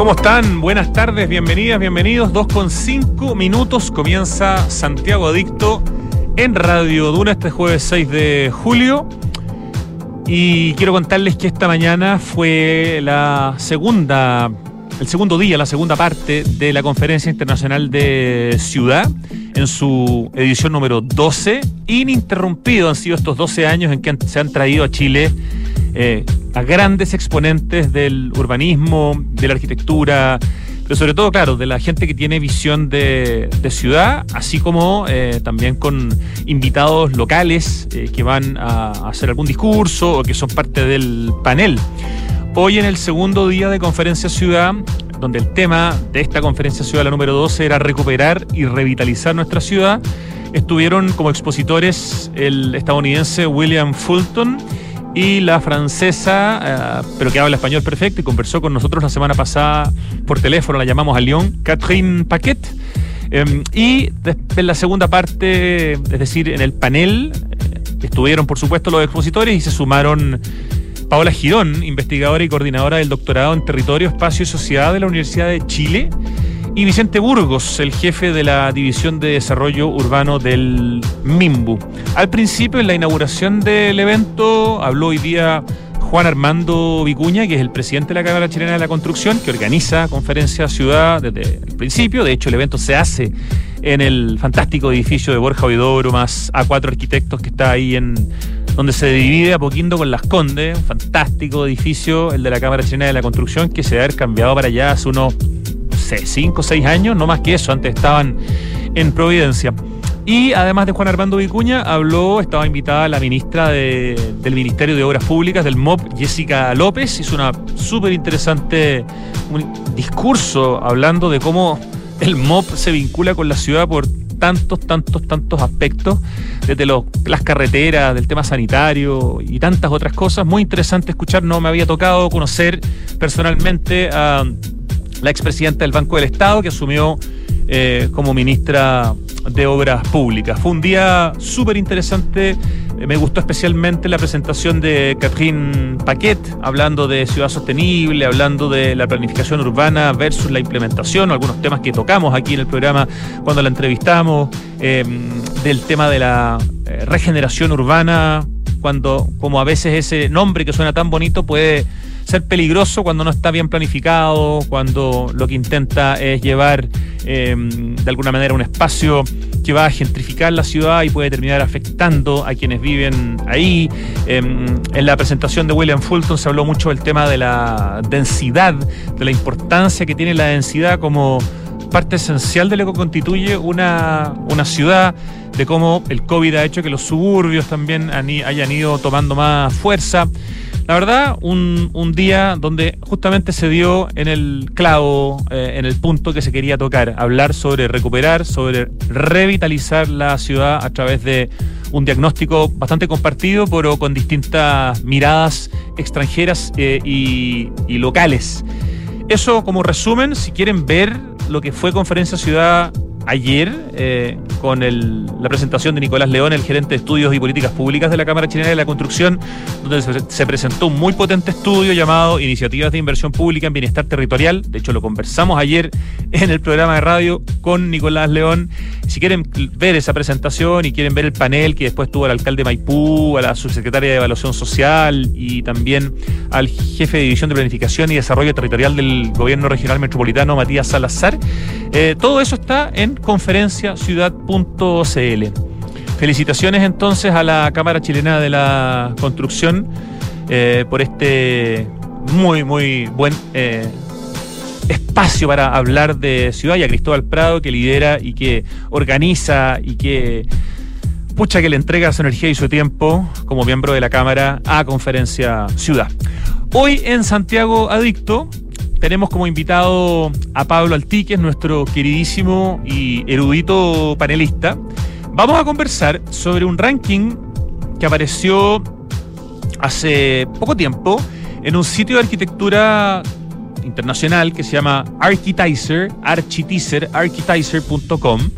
¿Cómo están? Buenas tardes, bienvenidas, bienvenidos. Dos con cinco minutos comienza Santiago Adicto en Radio Duna este jueves 6 de julio. Y quiero contarles que esta mañana fue la segunda, el segundo día, la segunda parte de la Conferencia Internacional de Ciudad en su edición número 12. Ininterrumpido han sido estos 12 años en que se han traído a Chile eh, a grandes exponentes del urbanismo, de la arquitectura, pero sobre todo, claro, de la gente que tiene visión de, ciudad, así como eh, también con invitados locales eh, que van a, hacer algún discurso o que son parte del panel. Hoy en el segundo día de Conferencia Ciudad, donde el tema de esta Conferencia Ciudad, la número 12, era recuperar y revitalizar nuestra ciudad, estuvieron como expositores el estadounidense William Fulton, y la francesa, eh, pero que habla español perfecto y conversó con nosotros la semana pasada por teléfono, la llamamos a Lyon, Catherine Paquet. Em, y en la segunda parte, es decir, en el panel, eh, estuvieron por supuesto los expositores y se sumaron Paola Girón, investigadora y coordinadora del doctorado en Territorio, Espacio y Sociedad de la Universidad de Chile, y Vicente Burgos, el jefe de la División de Desarrollo Urbano del MIMBU. Al principio, en la inauguración del evento, habló hoy día Juan Armando Vicuña, que es el presidente de la Cámara Chilena de la Construcción, que organiza Conferencia Ciudad desde el principio. De hecho, el evento se hace en el fantástico edificio de Borja Oidoro, más a cuatro arquitectos que está ahí en donde se divide a poquito con Las Condes, un fantástico edificio, el de la Cámara Chilena de la Construcción, que se ha cambiado para allá hace unos cinco o seis años, no más que eso, antes estaban en Providencia. Y además de Juan Armando Vicuña, habló, estaba invitada la ministra del Ministerio de Obras Públicas, del MOP, Jessica López. Hizo una súper interesante discurso hablando de cómo el MOP se vincula con la ciudad por tantos, tantos, tantos aspectos, desde las carreteras, del tema sanitario y tantas otras cosas. Muy interesante escuchar, no me había tocado conocer personalmente a la expresidenta del Banco del Estado, que asumió eh, como ministra de Obras Públicas. Fue un día súper interesante. Eh, me gustó especialmente la presentación de Catherine Paquet, hablando de ciudad sostenible, hablando de la planificación urbana versus la implementación, algunos temas que tocamos aquí en el programa cuando la entrevistamos, eh, del tema de la regeneración urbana, cuando, como a veces ese nombre que suena tan bonito puede ser peligroso cuando no está bien planificado, cuando lo que intenta es llevar em, de alguna manera un espacio que va a gentrificar la ciudad y puede terminar afectando a quienes viven ahí. Em, en la presentación de William Fulton se habló mucho del tema de la densidad, de la importancia que tiene la densidad como parte esencial de lo que constituye una, una ciudad, de cómo el COVID ha hecho que los suburbios también hayan ido tomando más fuerza. La verdad, un, un, día donde justamente se dio en el clavo, eh, en el punto que se quería tocar, hablar sobre recuperar, sobre revitalizar la ciudad a través de un diagnóstico bastante compartido, pero con distintas miradas extranjeras eh, y, y locales. Eso como resumen, si quieren ver lo que fue Conferencia Ciudad ayer eh, con la presentación de Nicolás León, el gerente de estudios y políticas públicas de la Cámara Chilena de la Construcción, donde se, presentó un muy potente estudio llamado Iniciativas de Inversión Pública en Bienestar Territorial. De hecho, lo conversamos ayer en el programa de radio con Nicolás León. Si quieren ver esa presentación y quieren ver el panel que después tuvo el alcalde Maipú, a la subsecretaria de Evaluación Social y también al jefe de División de Planificación y Desarrollo Territorial del Gobierno Regional Metropolitano, Matías Salazar, eh, todo eso está en conferenciaciudad.cl. Felicitaciones entonces a la Cámara Chilena de la Construcción eh, por este muy, muy buen eh, espacio para hablar de ciudad y a Cristóbal Prado que lidera y que organiza y que pucha que le entrega su energía y su tiempo como miembro de la Cámara a Conferencia Ciudad. Hoy en Santiago Adicto tenemos como invitado a Pablo Altiques, nuestro queridísimo y erudito panelista. Vamos a conversar sobre un ranking que apareció hace poco tiempo en un sitio de arquitectura internacional que se llama Architizer, Architizer, architizer.com,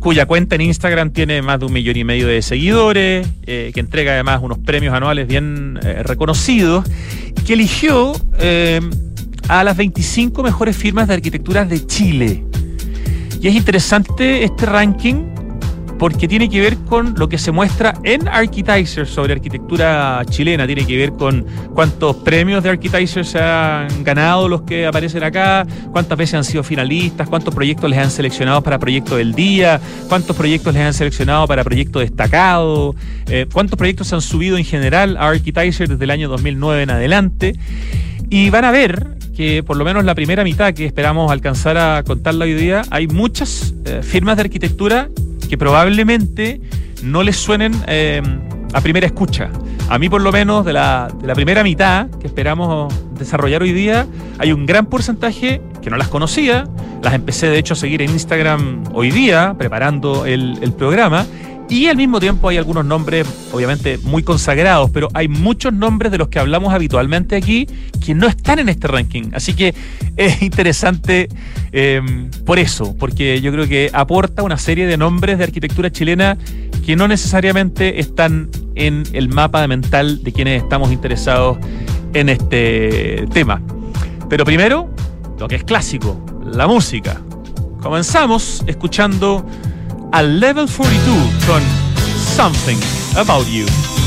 cuya cuenta en Instagram tiene más de un millón y medio de seguidores, eh, que entrega además unos premios anuales bien eh, reconocidos, que eligió eh, a las 25 mejores firmas de arquitectura de Chile. Y es interesante este ranking porque tiene que ver con lo que se muestra en Architizer sobre arquitectura chilena, tiene que ver con cuántos premios de Architizer se han ganado los que aparecen acá, cuántas veces han sido finalistas, cuántos proyectos les han seleccionado para proyecto del día, cuántos proyectos les han seleccionado para proyecto destacado, eh, cuántos proyectos han subido en general a Architizer desde el año 2009 en adelante. Y van a ver que por lo menos la primera mitad que esperamos alcanzar a contarla hoy día, hay muchas eh, firmas de arquitectura que probablemente no les suenen eh, a primera escucha. A mí por lo menos de la, de la, primera mitad que esperamos desarrollar hoy día, hay un gran porcentaje que no las conocía, las empecé de hecho a seguir en Instagram hoy día, preparando el, el programa, y al mismo tiempo hay algunos nombres, obviamente, muy consagrados, pero hay muchos nombres de los que hablamos habitualmente aquí que no están en este ranking. Así que es interesante eh, por eso, porque yo creo que aporta una serie de nombres de arquitectura chilena que no necesariamente están en el mapa mental de quienes estamos interesados en este tema. Pero primero, lo que es clásico, la música. Comenzamos escuchando al Level 42 con Something About You.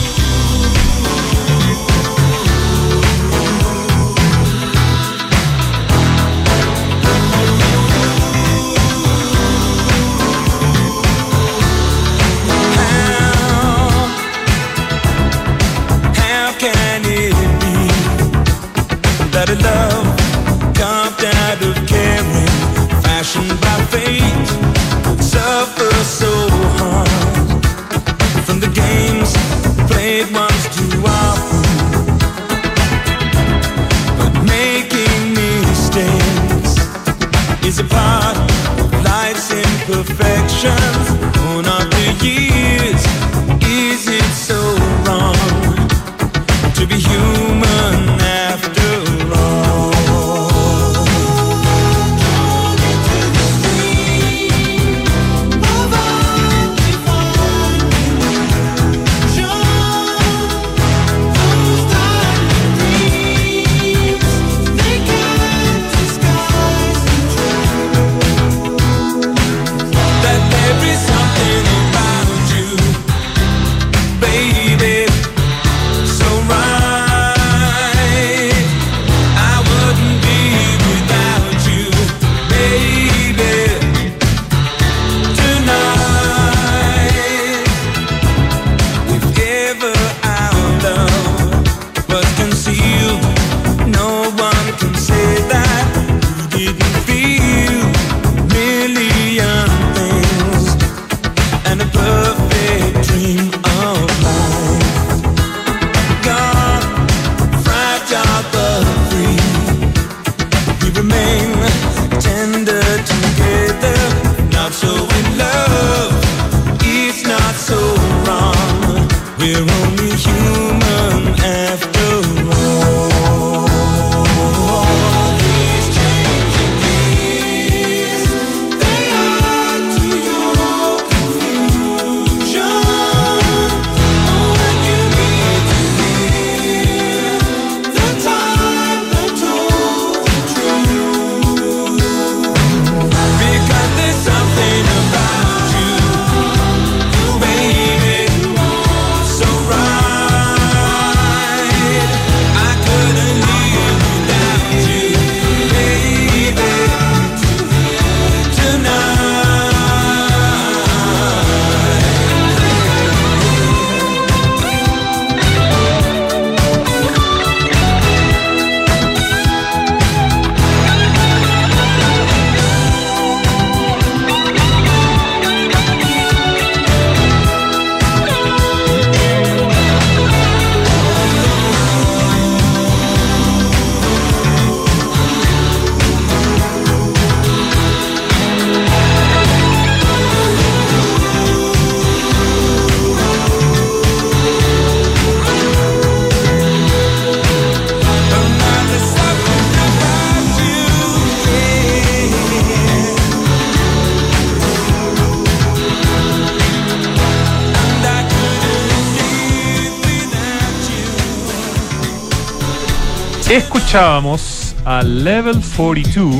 Escuchábamos a Level 42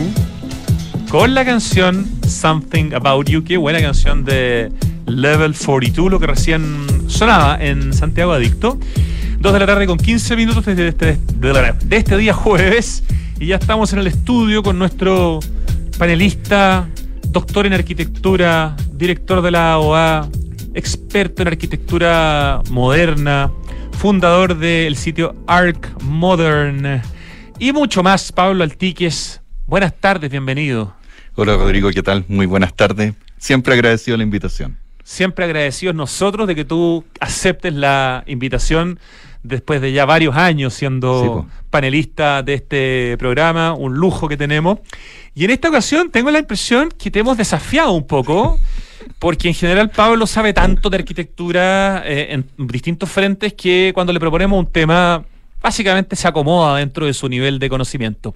con la canción Something About You. Qué buena canción de Level 42, lo que recién sonaba en Santiago Adicto. 2 de la tarde con 15 minutos desde este, este día jueves. Y ya estamos en el estudio con nuestro panelista, doctor en arquitectura, director de la AOA, experto en arquitectura moderna, fundador del sitio Arc Modern y mucho más, Pablo Altiques. Buenas tardes, bienvenido. Hola Rodrigo, ¿qué tal? Muy buenas tardes. Siempre agradecido la invitación. Siempre agradecidos nosotros de que tú aceptes la invitación después de ya varios años siendo Sí, panelista de este programa, un lujo que tenemos. Y en esta ocasión tengo la impresión que te hemos desafiado un poco, porque en general Pablo sabe tanto de arquitectura eh, en distintos frentes que cuando le proponemos un tema, básicamente se acomoda dentro de su nivel de conocimiento.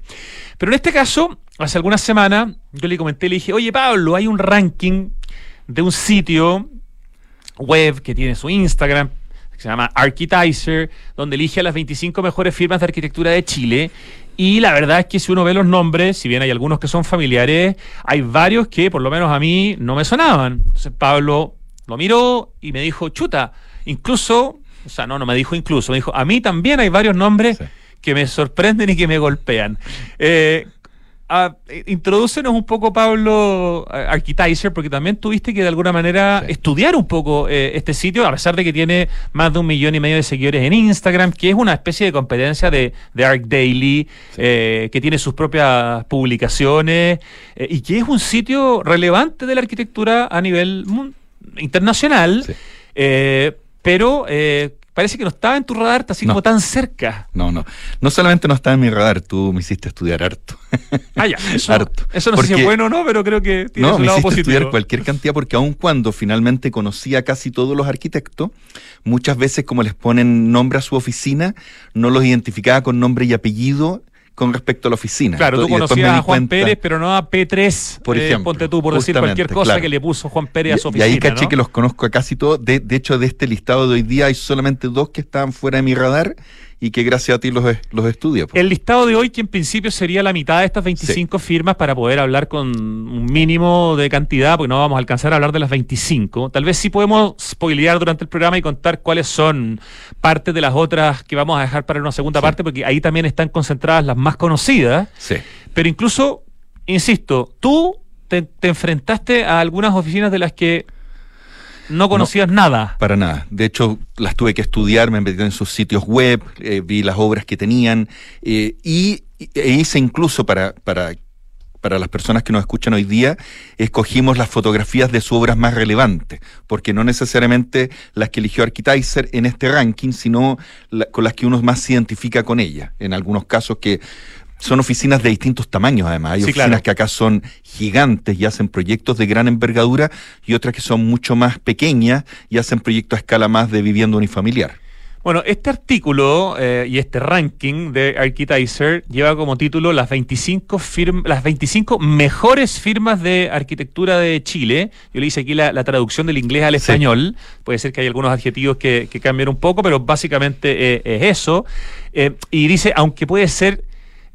Pero en este caso, hace algunas semanas, yo le comenté, le dije, oye Pablo, hay un ranking de un sitio web que tiene su Instagram, que se llama Architizer, donde elige a las 25 mejores firmas de arquitectura de Chile. Y la verdad es que si uno ve los nombres, si bien hay algunos que son familiares, hay varios que por lo menos a mí no me sonaban. Entonces Pablo lo miró y me dijo, chuta, incluso, o sea, no, no me dijo incluso, me dijo, a mí también hay varios nombres Sí. que me sorprenden y que me golpean. Eh, ah, eh, introdúcenos un poco, Pablo, a- Architizer, porque también tuviste que de alguna manera Sí. estudiar un poco eh, este sitio, a pesar de que tiene más de un millón y medio de seguidores en Instagram, que es una especie de competencia de, de Arc Daily, eh, que tiene sus propias publicaciones eh, y que es un sitio relevante de la arquitectura a nivel internacional, Sí. Pero eh, parece que no estaba en tu radar así No. como tan cerca. No, no. No solamente no está en mi radar, tú me hiciste estudiar harto. Ah, ya. Eso, Harto. eso no sé si es bueno o no, pero creo que tiene no, su me lado hiciste positivo. estudiar cualquier cantidad porque aun cuando finalmente conocí a casi todos los arquitectos, muchas veces como les ponen nombre a su oficina, no los identificaba con nombre y apellido con respecto a la oficina. Claro, tú Entonces, después conocías a Juan cuenta- Pérez, pero no a P3, Por eh, ejemplo, ponte tú, por decir cualquier cosa claro. que le puso Juan Pérez a su Y, y oficina. ahí caché ¿no? que los conozco a casi todos. De, de hecho, de este listado de hoy día hay solamente dos que estaban fuera de mi radar y que gracias a ti los, los estudio. pues. El listado de hoy, que en principio sería la mitad de estas 25 firmas para poder hablar con un mínimo de cantidad, porque no vamos a alcanzar a hablar de las 25. Tal vez sí podemos spoilear durante el programa y contar cuáles son partes de las otras que vamos a dejar para una segunda Sí. parte, porque ahí también están concentradas las más conocidas. Sí. Pero incluso, insisto, tú te, te enfrentaste a algunas oficinas de las que no conocías nada. Para nada. De hecho, las tuve que estudiar, me metí en sus sitios web, eh, vi las obras que tenían eh, y e hice incluso para, para, para las personas que nos escuchan hoy día, escogimos las fotografías de sus obras más relevantes, porque no necesariamente las que eligió Architizer en este ranking, sino la- con las que uno más se identifica con ella. En algunos casos que son oficinas de distintos tamaños, además. Hay Sí, oficinas claro. que acá son gigantes y hacen proyectos de gran envergadura y otras que son mucho más pequeñas y hacen proyectos a escala más de vivienda unifamiliar. Bueno, este artículo eh, y este ranking de Architizer lleva como título las 25, firm- las 25 mejores firmas de arquitectura de Chile. Yo le hice aquí la, la traducción del inglés al Sí. español. Puede ser que hay algunos adjetivos que, que cambian un poco, pero básicamente eh, es eso. Eh, y dice, aunque puede ser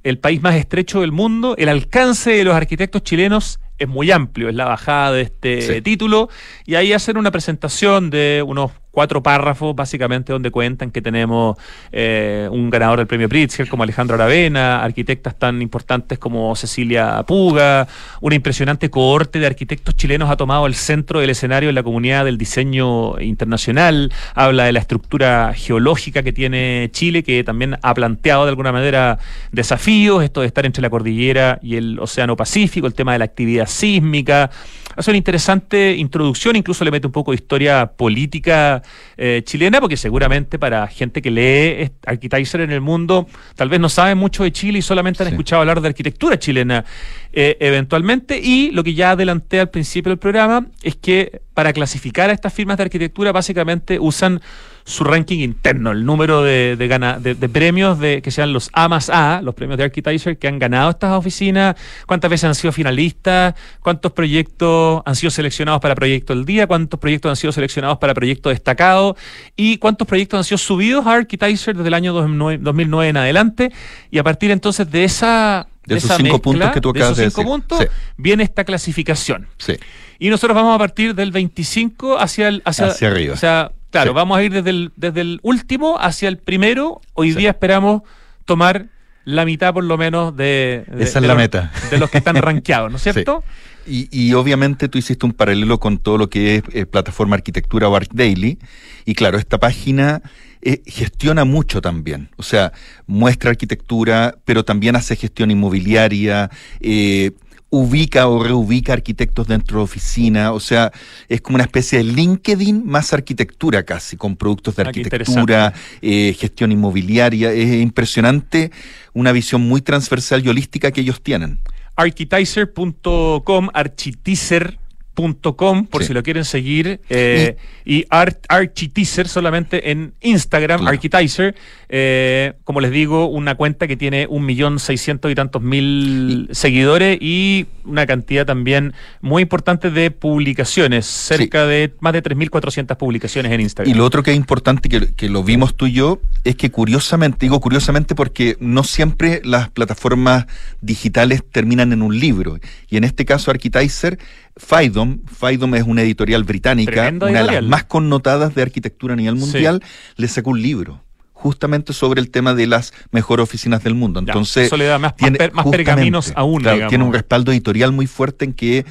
el país más estrecho del mundo, el alcance de los arquitectos chilenos es muy amplio, es la bajada de este Sí. título, y ahí hacen una presentación de unos cuatro párrafos, básicamente, donde cuentan que tenemos eh, un ganador del premio Pritzker como Alejandro Aravena, arquitectas tan importantes como Cecilia Puga, una impresionante cohorte de arquitectos chilenos ha tomado el centro del escenario en la comunidad del diseño internacional, habla de la estructura geológica que tiene Chile, que también ha planteado de alguna manera desafíos, esto de estar entre la cordillera y el Océano Pacífico, el tema de la actividad sísmica. Hace una interesante introducción, incluso le mete un poco de historia política eh, chilena, porque seguramente para gente que lee Architizer en el mundo, tal vez no sabe mucho de Chile y solamente han Sí. escuchado hablar de arquitectura chilena eh, eventualmente. Y lo que ya adelanté al principio del programa es que para clasificar a estas firmas de arquitectura básicamente usan su ranking interno, el número de, de, gana- de- de premios de, que sean los A más A, los premios de Architizer que han ganado estas oficinas, cuántas veces han sido finalistas, cuántos proyectos han sido seleccionados para Proyecto del Día, cuántos proyectos han sido seleccionados para Proyecto Destacado y cuántos proyectos han sido subidos a Architizer desde el año 2009, 2009 en adelante. Y a partir entonces de esa... De esos esa cinco puntos que tú de acabas esos de cinco decir. puntos, Sí. viene esta clasificación. Sí. Y nosotros vamos a partir del 25 hacia el hacia, Hacia arriba. O sea, claro, Sí. vamos a ir desde el, desde el último hacia el primero. Hoy día esperamos tomar la mitad por lo menos de, de- Esa es de la los- meta. de los que están rankeados, ¿no es cierto? Y, y obviamente tú hiciste un paralelo con todo lo que es eh, plataforma arquitectura o ArcDaily. Y claro, esta página eh, gestiona mucho también. O sea, muestra arquitectura, pero también hace gestión inmobiliaria, eh, ubica o reubica arquitectos dentro de oficina. O sea, es como una especie de LinkedIn más arquitectura casi, con productos de Ah, arquitectura, eh, gestión inmobiliaria. Es impresionante, una visión muy transversal y holística que ellos tienen. Architizer.com, architizer.com, por Sí. si lo quieren seguir, eh, y Art, Architizer solamente en Instagram, Claro. Architizer, eh, como les digo, una cuenta que tiene un millón seiscientos y tantos mil seguidores y una cantidad también muy importante de publicaciones, cerca de más de 3.400 publicaciones en Instagram. Y lo otro que es importante, que, que lo vimos tú y yo, es que curiosamente, digo curiosamente porque no siempre las plataformas digitales terminan en un libro. Y en este caso, Architizer, Faidom, Faidom es una editorial británica, una de las más connotadas de arquitectura a nivel Sí. mundial, le sacó un libro justamente sobre el tema de las mejores oficinas del mundo. Ya, Entonces, eso le da más- tiene- más pergaminos aún, claro, tiene un respaldo editorial muy fuerte en que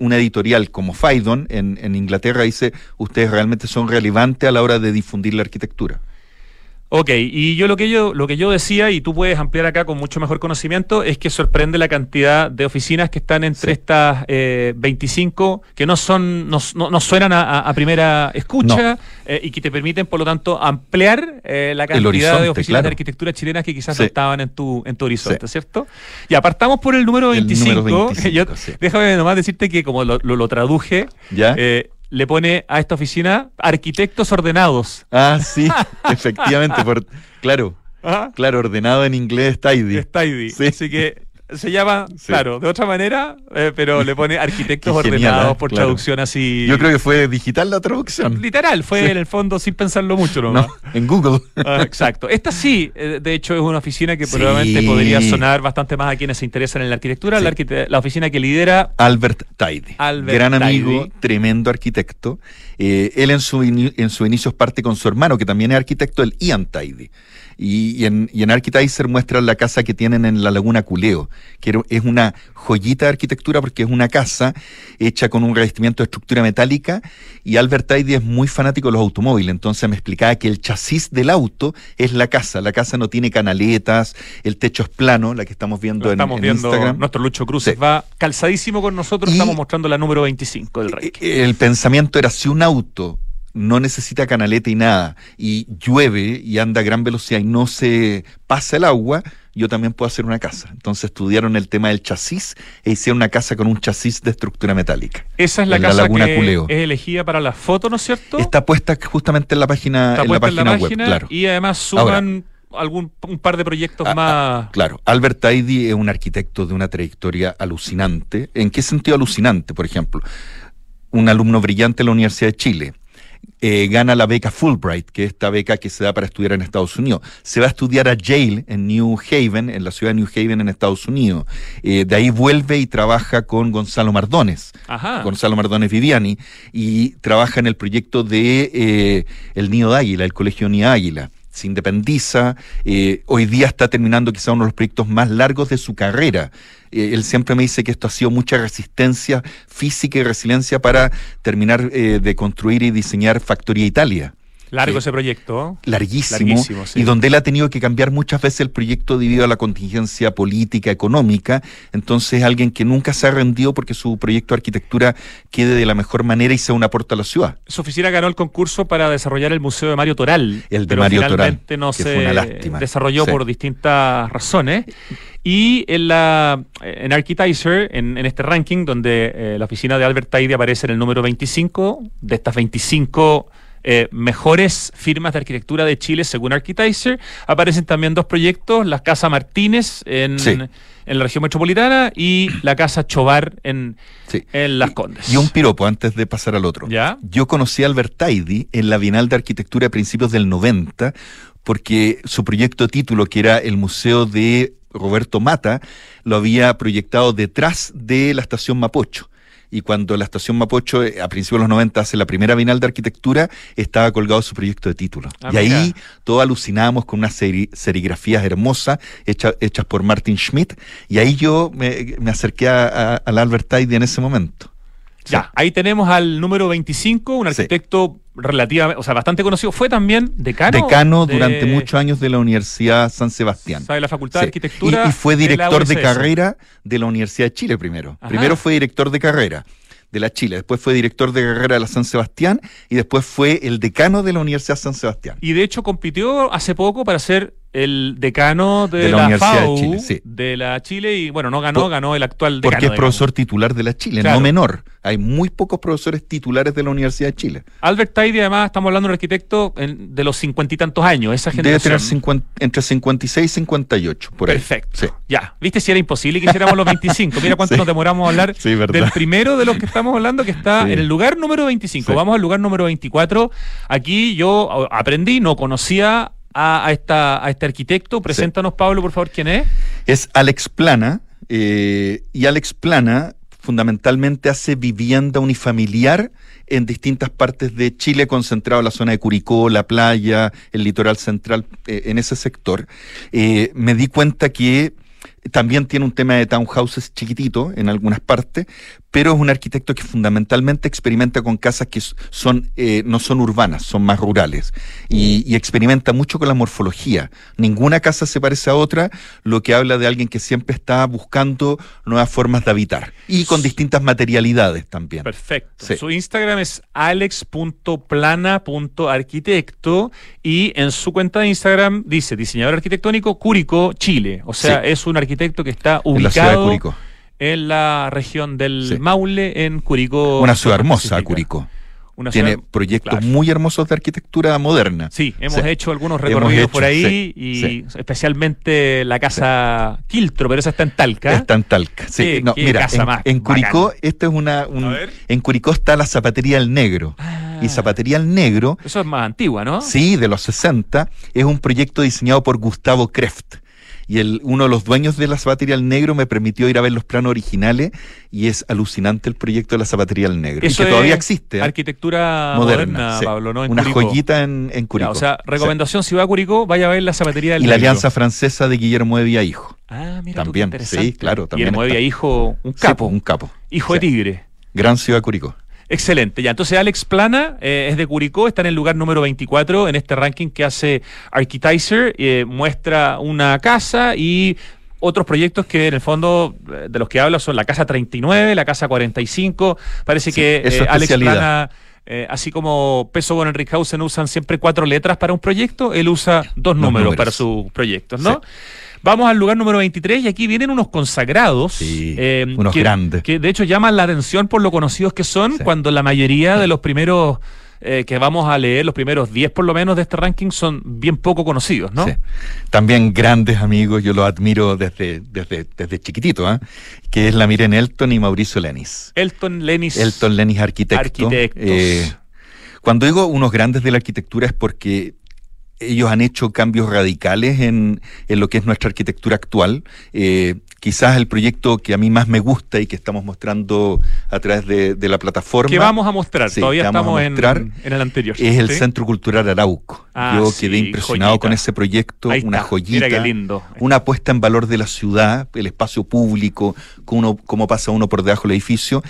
una editorial como Faidon en, en Inglaterra dice, ustedes realmente son relevantes a la hora de difundir la arquitectura. Ok, y yo lo que yo lo que yo decía, y tú puedes ampliar acá con mucho mejor conocimiento, es que sorprende la cantidad de oficinas que están entre Sí. estas eh, 25 que no son no, no- no suenan a, primera escucha eh, y que te permiten, por lo tanto, ampliar eh, la cantidad de oficinas claro. de arquitectura chilenas que quizás Sí. no estaban en tu en tu horizonte, Sí. ¿cierto? Y apartamos por el número El 25. número que yo- 25, sí. Déjame nomás decirte que como lo, lo- lo traduje, ¿Ya? Le pone a esta oficina arquitectos ordenados. Ah, sí, efectivamente, por, claro, Ajá. claro, ordenado en inglés tidy. Es tidy. Sí. Así que se llama, Sí. claro, de otra manera, eh, pero le pone arquitectos genial, ordenados ¿eh? por Claro. traducción así. Yo creo que fue digital la traducción. Literal, fue Sí. en el fondo sin pensarlo mucho nomás. No, en Google. Ah, exacto. Esta sí, eh, de hecho, es una oficina que Sí. probablemente podría sonar bastante más a quienes se interesan en la arquitectura. La, arquite- la oficina que lidera Albert Tidy, Albert gran amigo, tremendo arquitecto. Eh, él en su en sus inicios parte con su hermano, que también es arquitecto, el Ian Tidy. Y, y en, y en Architizer muestran la casa que tienen en la Laguna Culeo, que es una joyita de arquitectura porque es una casa hecha con un revestimiento de estructura metálica y Albert Tidy es muy fanático de los automóviles, entonces me explicaba que el chasis del auto es la casa, la casa no tiene canaletas, el techo es plano, la que estamos viendo Lo estamos en viendo, Instagram. nuestro Lucho Cruz Sí. va calzadísimo con nosotros, Y- estamos mostrando la número 25 del ranking. Eh, El pensamiento era si un auto no necesita canaleta y nada, y llueve y anda a gran velocidad y no se pasa el agua, yo también puedo hacer una casa. Entonces estudiaron el tema del chasis e hicieron una casa con un chasis de estructura metálica. Esa es la casa Laguna que Culeo. es elegida para la foto, ¿no es cierto? Está puesta justamente en la página, en la página, web, claro. y además suman algún un par de proyectos Ah, más. ah, claro, Albert Tidy es un arquitecto de una trayectoria alucinante. ¿En qué sentido alucinante? Por ejemplo, un alumno brillante de la Universidad de Chile. Eh, gana la beca Fulbright, que es esta beca que se da para estudiar en Estados Unidos. Se va a estudiar a Yale en New Haven, en la ciudad de New Haven en Estados Unidos. Eh, de ahí vuelve y trabaja con Gonzalo Mardones. Ajá. Gonzalo Mardones Viviani, y trabaja en el proyecto de eh, El Nido de Águila, el Colegio Nido de Águila. Se independiza, eh, hoy día está terminando quizá uno de los proyectos más largos de su carrera. Eh, él siempre me dice que esto ha sido mucha resistencia física y resiliencia para terminar eh, de construir y diseñar Factoría Italia. Largo ese proyecto. Larguísimo, Larguísimo, sí. y donde él ha tenido que cambiar muchas veces el proyecto debido a la contingencia política, económica. Entonces, alguien que nunca se ha rendido porque su proyecto de arquitectura quede de la mejor manera y sea un aporte a la ciudad. Su oficina ganó el concurso para desarrollar el Museo de Mario Toral. El de pero Mario Toral, finalmente no que se fue una lástima. desarrolló Sí. por distintas razones. Y en la en Architizer, en, en este ranking, donde eh, la oficina de Albert Tidy aparece en el número 25, de estas 25 eh, mejores firmas de arquitectura de Chile según Architizer. Aparecen también dos proyectos, la Casa Martínez en, Sí. en la región metropolitana y la Casa Chobar en, Sí. en Las Condes. Y un piropo antes de pasar al otro. ¿Ya? Yo conocí a Albert Taidi en la Bienal de Arquitectura a principios del 90, porque su proyecto título, que era el Museo de Roberto Mata, lo había proyectado detrás de la estación Mapocho. Y cuando la estación Mapocho, eh, a principios de los 90, hace la primera Bienal de Arquitectura, estaba colgado su proyecto de título. Ah, y ahí todos alucinábamos con unas seri- serigrafías hermosas hecha- hechas por Martin Schmidt. Y ahí yo me, me acerqué a- a- al Albert Taidi en ese momento. Ya, ahí tenemos al número 25, un Sí. arquitecto relativamente, o sea, bastante conocido. Fue también decano. decano de- durante muchos años de la Universidad San Sebastián. sabe, la Facultad Sí. de Arquitectura. Y, y fue de director de, carrera de la Universidad de Chile primero. Ajá. Primero fue director de carrera de la Chile, después fue director de carrera de la San Sebastián y después fue el decano de la Universidad San Sebastián. Y de hecho compitió hace poco para ser el decano de, De la la, Universidad de Chile, sí. de la Chile, y bueno, no ganó, Por- ganó el actual decano. Porque es digamos. profesor titular de la Chile, Claro. no menor. Hay muy pocos profesores titulares de la Universidad de Chile. Albert Taidi, además, estamos hablando de un arquitecto en- de los cincuenta y tantos años, esa Debe generación. tener 50 entre 56 y 58, por ahí. Perfecto. Sí. Ya, viste si era imposible que hiciéramos los 25. Mira cuánto Sí. nos demoramos a hablar del primero de los que estamos hablando, que está en el lugar número 25. Sí. Vamos al lugar número 24. Aquí yo aprendí, no conocía a, a esta, a este arquitecto. Preséntanos, Pablo, por favor, quién es. Es Alex Plana, eh, y Alex Plana fundamentalmente hace vivienda unifamiliar en distintas partes de Chile, concentrado en la zona de Curicó, la playa, el litoral central, eh, en ese sector. Eh, me di cuenta que también tiene un tema de townhouses chiquitito en algunas partes, pero es un arquitecto que fundamentalmente experimenta con casas que son eh, no son urbanas, son más rurales y, y experimenta mucho con la morfología. Ninguna casa se parece a otra, lo que habla de alguien que siempre está buscando nuevas formas de habitar y con distintas materialidades también. Perfecto. Sí. Su Instagram es alex.plana.arquitecto y en su cuenta de Instagram dice diseñador arquitectónico Curicó, Chile. O sea, Sí. es un arquitecto que está En la ciudad de ubicado Curicó. en la región del Sí. Maule, en Curicó. Una ciudad hermosa. Curicó. Una Tiene ciudad- proyectos claro. muy hermosos de arquitectura moderna. Sí, hemos Sí. hecho algunos recorridos hecho, por ahí sí, y sí. especialmente la casa Quiltro, pero esa está en Talca. Está en Talca. Sí, Qué- no, qué mira, casa en, más en Curicó, bacán. esto es una. un- en Curicó está la Zapatería El Negro. Ah, Y Zapatería El Negro, Eso es más antigua, ¿no? sí, de los 60, es un proyecto diseñado por Gustavo Kreft. Y el, uno de los dueños de la Zapatería El Negro me permitió ir a ver los planos originales y es alucinante el proyecto de la Zapatería El Negro. Eso y que todavía existe. ¿eh? Arquitectura moderna, sí. Pablo, ¿no? En Una Curicó. joyita en, en Ya, Curicó. o sea, Sí. recomendación, si va a Curicó, vaya a ver la zapatería del Y la Negro. Alianza Francesa de Guillermo de Hijo. Ah, mira tú, qué También, interesante. sí, claro, también Guillermo. Evia, hijo, un Sí, capo, un capo. hijo Sí. de tigre. Gran ciudad Curicó. Excelente, ya. Entonces, Alex Plana eh, es de Curicó, está en el lugar número 24 en este ranking que hace Architizer. eh, muestra una casa y otros proyectos que en el fondo eh, de los que habla son la casa 39, la casa 45. Parece Sí, que eh, Alex. Plana. eh, así como Peso con Enrichhausen usan siempre cuatro letras para un proyecto, él usa dos números, números. para sus proyectos, ¿no? Sí. Vamos al lugar número 23 y aquí vienen unos consagrados. Sí, eh, unos que, grandes. Que de hecho llaman la atención por lo conocidos que son, Sí. cuando la mayoría de los primeros eh, que vamos a leer, los primeros 10 por lo menos de este ranking, son bien poco conocidos, ¿no? Sí. También grandes amigos, yo los admiro desde, desde, desde chiquitito, ¿ah? que es la Miren Elton y Mauricio Lenis. Elton Lenis. Elton Lenis, arquitecto. Arquitectos. Eh, cuando digo unos grandes de la arquitectura es porque ellos han hecho cambios radicales en, en lo que es nuestra arquitectura actual. Eh, quizás el proyecto que a mí más me gusta y que estamos mostrando a través de, de la plataforma que vamos a mostrar, Sí, todavía estamos en, en el anterior. es el ¿sí? Centro Cultural Arauco. Ah, Yo sí, quedé impresionado joyita. con ese proyecto, Ahí una está, joyita. Mira qué lindo. Una puesta en valor de la ciudad, el espacio público, cómo, uno- cómo pasa uno por debajo del edificio.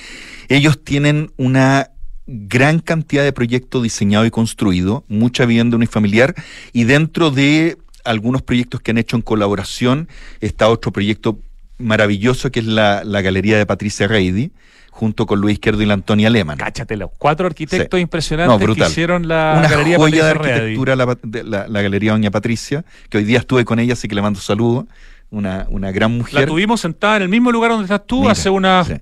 Ellos tienen una gran cantidad de proyectos diseñados y construidos, mucha vivienda unifamiliar, y dentro de algunos proyectos que han hecho en colaboración está otro proyecto maravilloso que es la, la Galería de Patricia Reidi, junto con Luis Izquierdo y la Antonia Lehmann. Cáchate, los cuatro arquitectos Sí. impresionantes No, que hicieron la una galería joya de arquitectura la, de la- la Galería Doña Patricia, que hoy día estuve con ella, así que le mando saludos. Una, una gran La mujer. tuvimos sentada en el mismo lugar donde estás tú Mira, hace unas sí.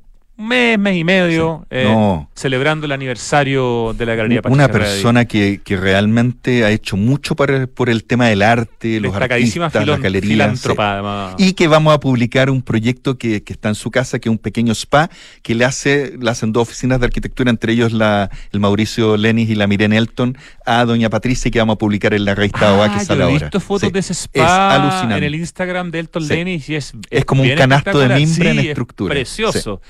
Mes, mes y medio, Sí. eh, No. celebrando el aniversario de la Galería Una Patricia Herrera. persona que, que realmente ha hecho mucho para, por el tema del arte, los artistas, filón- las galerías. sí. además. Y que vamos a publicar un proyecto que, que está en su casa, que es un pequeño spa, que le hace, le hacen dos oficinas de arquitectura, entre ellos la, el Mauricio Lenis y la Miren Elton, a doña Patricia, que vamos a publicar en la revista OA, que Ah, sale yo he ahora. visto fotos Sí. de ese Es spa alucinante. en el Instagram de Elton. Lenny y es, Es como un canasto de mimbre en Sí, es estructura. Precioso.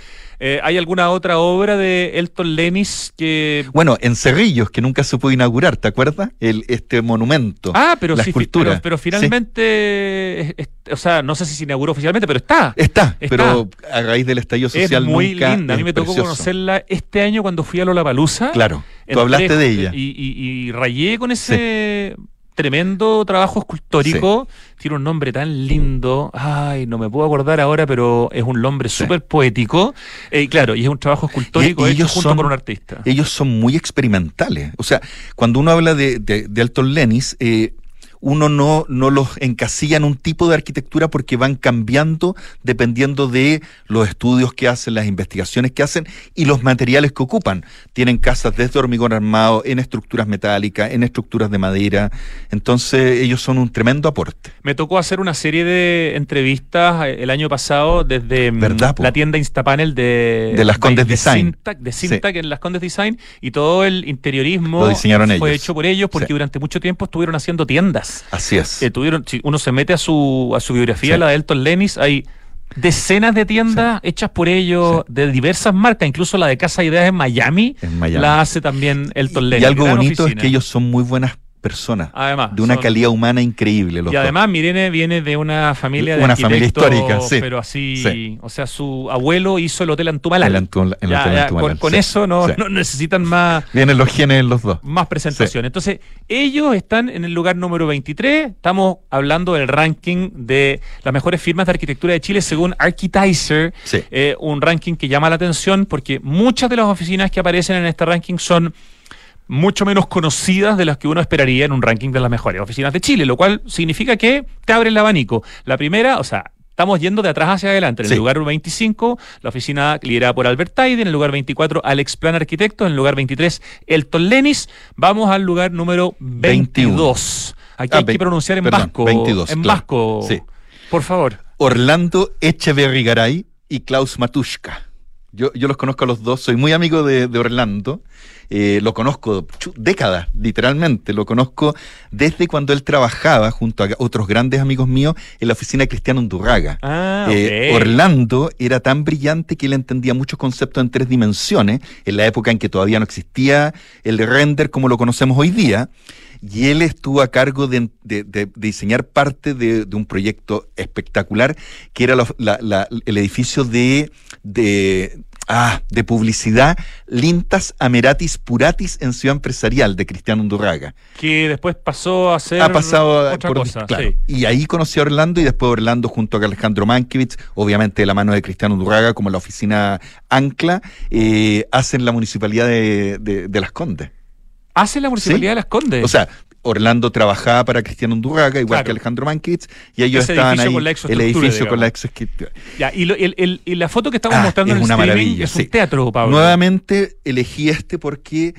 Eh, ¿Hay alguna otra obra de Elton Lennis que... Bueno, en Cerrillos, que nunca se pudo inaugurar, ¿te acuerdas? El, este monumento. Ah, pero la sí, escultura. pero, pero finalmente, es- es- o sea, no sé si se inauguró oficialmente, pero está. Está, Está. pero a raíz del estallido Es social muy nunca linda. A mí es me tocó conocerla este año cuando fui a Lollapalooza. Claro, tú hablaste de ella. Y, y- y rayé con ese tremendo trabajo escultórico. Tiene un nombre tan lindo. Ay, no me puedo acordar ahora, pero es un nombre Sí. súper poético. Eh, claro, y es un trabajo escultórico Y- y hecho ellos junto son- con un artista. ellos son muy experimentales. O sea, cuando uno habla de, de, de Elton Lennis, eh, uno no, no los encasilla en un tipo de arquitectura porque van cambiando dependiendo de los estudios que hacen, las investigaciones que hacen y los materiales que ocupan. Tienen casas desde hormigón armado, en estructuras metálicas, en estructuras de madera. Entonces, ellos son un tremendo aporte. Me tocó hacer una serie de entrevistas eh, el año pasado desde mm, la tienda Instapanel de, De Las Condes Design. Syntac, de Syntac en Las Condes Design y todo el interiorismo Lo diseñaron fue ellos. hecho por ellos porque Sí. durante mucho tiempo estuvieron haciendo tiendas. Así es. Eh, tuvieron, si uno se mete a su, a su biografía, Sí. la de Elton Lennis, hay decenas de tiendas hechas por ellos de diversas marcas, incluso la de Casa Ideas en Miami, En Miami. la hace también Elton Lennis. y algo bonito oficina. es que ellos son muy buenas personas. Además, de una son- calidad humana increíble. Los Y dos. además Mirene viene de una familia de Una familia histórica, sí. pero así, Sí. o sea, su abuelo hizo el Hotel Antumalal. El Antu- el Ya, Hotel ya, Antumalal, con con sí, eso no, no necesitan más, Vienen los genes en los dos. más presentación. Entonces, ellos están en el lugar número 23. Estamos hablando del ranking de las mejores firmas de arquitectura de Chile según Architizer. Sí. Eh, un ranking que llama la atención porque muchas de las oficinas que aparecen en este ranking son mucho menos conocidas de las que uno esperaría en un ranking de las mejores oficinas de Chile, lo cual significa que te abre el abanico. La primera, o sea, estamos yendo de atrás hacia adelante. En el lugar 25, la oficina liderada por Albert Taide, en el lugar 24, Alex Plan Arquitectos, en el lugar 23, Elton Lenis. Vamos al lugar número 22. Aquí Ah, hay que pronunciar en perdón, vasco. 22, en claro. vasco. Sí. Por favor. Orlando Echeverry y Klaus Matushka. Yo, yo los conozco a los dos, soy muy amigo de, de Orlando. Eh, lo conozco décadas, literalmente. Lo conozco desde cuando él trabajaba junto a otros grandes amigos míos en la oficina de Cristiano Undurraga. Ah, Eh. Orlando era tan brillante que él entendía muchos conceptos en tres dimensiones, en la época en que todavía no existía el render como lo conocemos hoy día. Y él estuvo a cargo de, de- de- de diseñar parte de, de un proyecto espectacular, que era la- la- la- el edificio de, ah, de publicidad Lintas Ameratis Puratis en Ciudad Empresarial de Cristiano Undurraga Que después pasó a ser ha pasado otra por- cosa. claro. sí. y ahí conocí a Orlando y después Orlando junto a Alejandro Mankiewicz obviamente de la mano de Cristiano Durraga como la oficina Ancla eh, hacen la municipalidad de, de- de Las Condes Hace la Municipalidad Sí. de Las Condes. o sea Orlando trabajaba para Cristiano Undurraga igual Claro. que Alejandro Mankiewicz y ellos Ese estaban ahí el edificio con la Ya, y, lo- el- el- y la foto que estamos Ah, mostrando es en el una maravilla, es sí. un teatro, Pablo. Nuevamente elegí este porque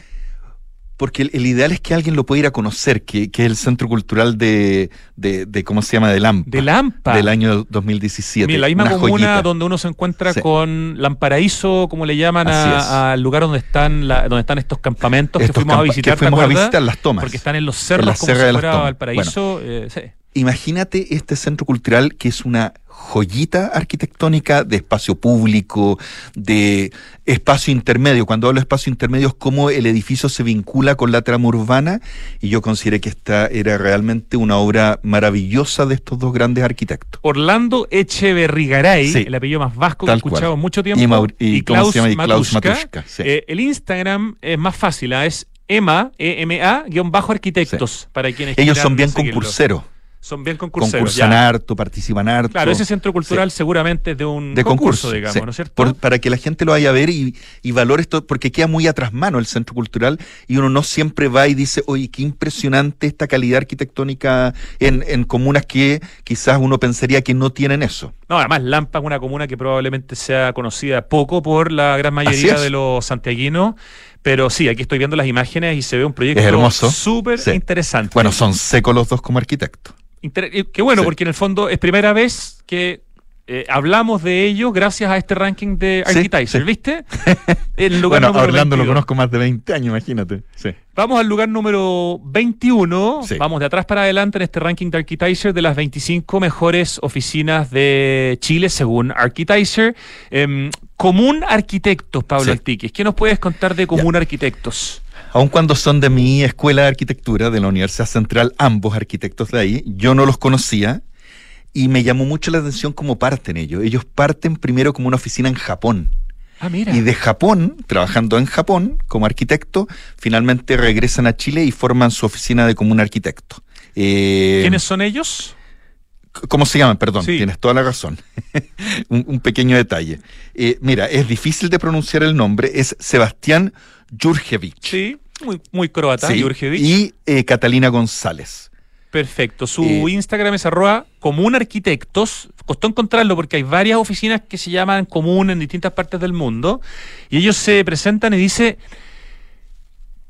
porque el, el ideal es que alguien lo pueda ir a conocer, que, que es el Centro Cultural de, de, de, ¿cómo se llama? De Lampa. De Lampa. Del año 2017. Mira, la misma Una comuna joyita. donde uno se encuentra Sí. con Lamparaíso, como le llaman al lugar donde están la- donde están estos campamentos que fuimos a visitar. que fuimos ¿te a visitar las tomas. Porque están en los cerros En la como si fuera. Valparaíso. eh, sí. Imagínate este centro cultural que es una joyita arquitectónica de espacio público, de espacio intermedio. Cuando hablo de espacio intermedio es cómo el edificio se vincula con la trama urbana y yo consideré que esta era realmente una obra maravillosa de estos dos grandes arquitectos. Orlando Echeverrigaray, Sí. el apellido más vasco que he escuchado cual. mucho tiempo. Y Maur- y Klaus sí. Eh, el Instagram es más fácil, ¿ah? es EMA, E-M-A, guion bajo arquitectos, para quienes Ellos son bien concurseros. Son bien concurseros. concursan ya. harto, participan harto. Claro, ese centro cultural Sí. seguramente es de un de concurso, concurso, digamos, sí. ¿no es cierto? Por- para que la gente lo vaya a ver y, y valore esto, porque queda muy atrás mano el centro cultural y uno no siempre va y dice, oye, qué impresionante esta calidad arquitectónica en, en comunas que quizás uno pensaría que no tienen eso. No, además Lampa es una comuna que probablemente sea conocida poco por la gran mayoría de los santiaguinos, pero sí, aquí estoy viendo las imágenes y se ve un proyecto súper Sí. interesante. Bueno, son secos los dos como arquitectos. Inter- eh, Qué bueno, Sí. porque en el fondo es primera vez que eh, hablamos de ellos gracias a este ranking de Architizer, sí. ¿viste? El lugar Bueno, número Orlando lo 22. conozco más de 20 años, imagínate. Sí. Vamos al lugar número 21. Sí. Vamos de atrás para adelante en este ranking de Architizer de las 25 mejores oficinas de Chile según Architizer. Em, Común Arquitectos, Pablo. Altiques. ¿Qué nos puedes contar de Común Arquitectos? Aun cuando son de mi escuela de arquitectura, de la Universidad Central, ambos arquitectos de ahí, yo no los conocía y me llamó mucho la atención cómo parten ellos. Ellos parten primero como una oficina en Japón. Ah, mira. Y de Japón, trabajando en Japón como arquitecto, finalmente regresan a Chile y forman su oficina de común arquitecto. Eh, ¿Quiénes son ellos? ¿Cómo se llaman? Perdón, Sí. tienes toda la razón. un, un pequeño detalle. Eh, mira, es difícil de pronunciar el nombre, es Sebastián Jurjevic. Sí, muy, muy croata, Sí, Jurjevic. Y eh, Catalina González. Perfecto. Su Eh, Instagram es arroba común arquitectos. Costó encontrarlo porque hay varias oficinas que se llaman común en distintas partes del mundo. Y ellos se presentan y dice,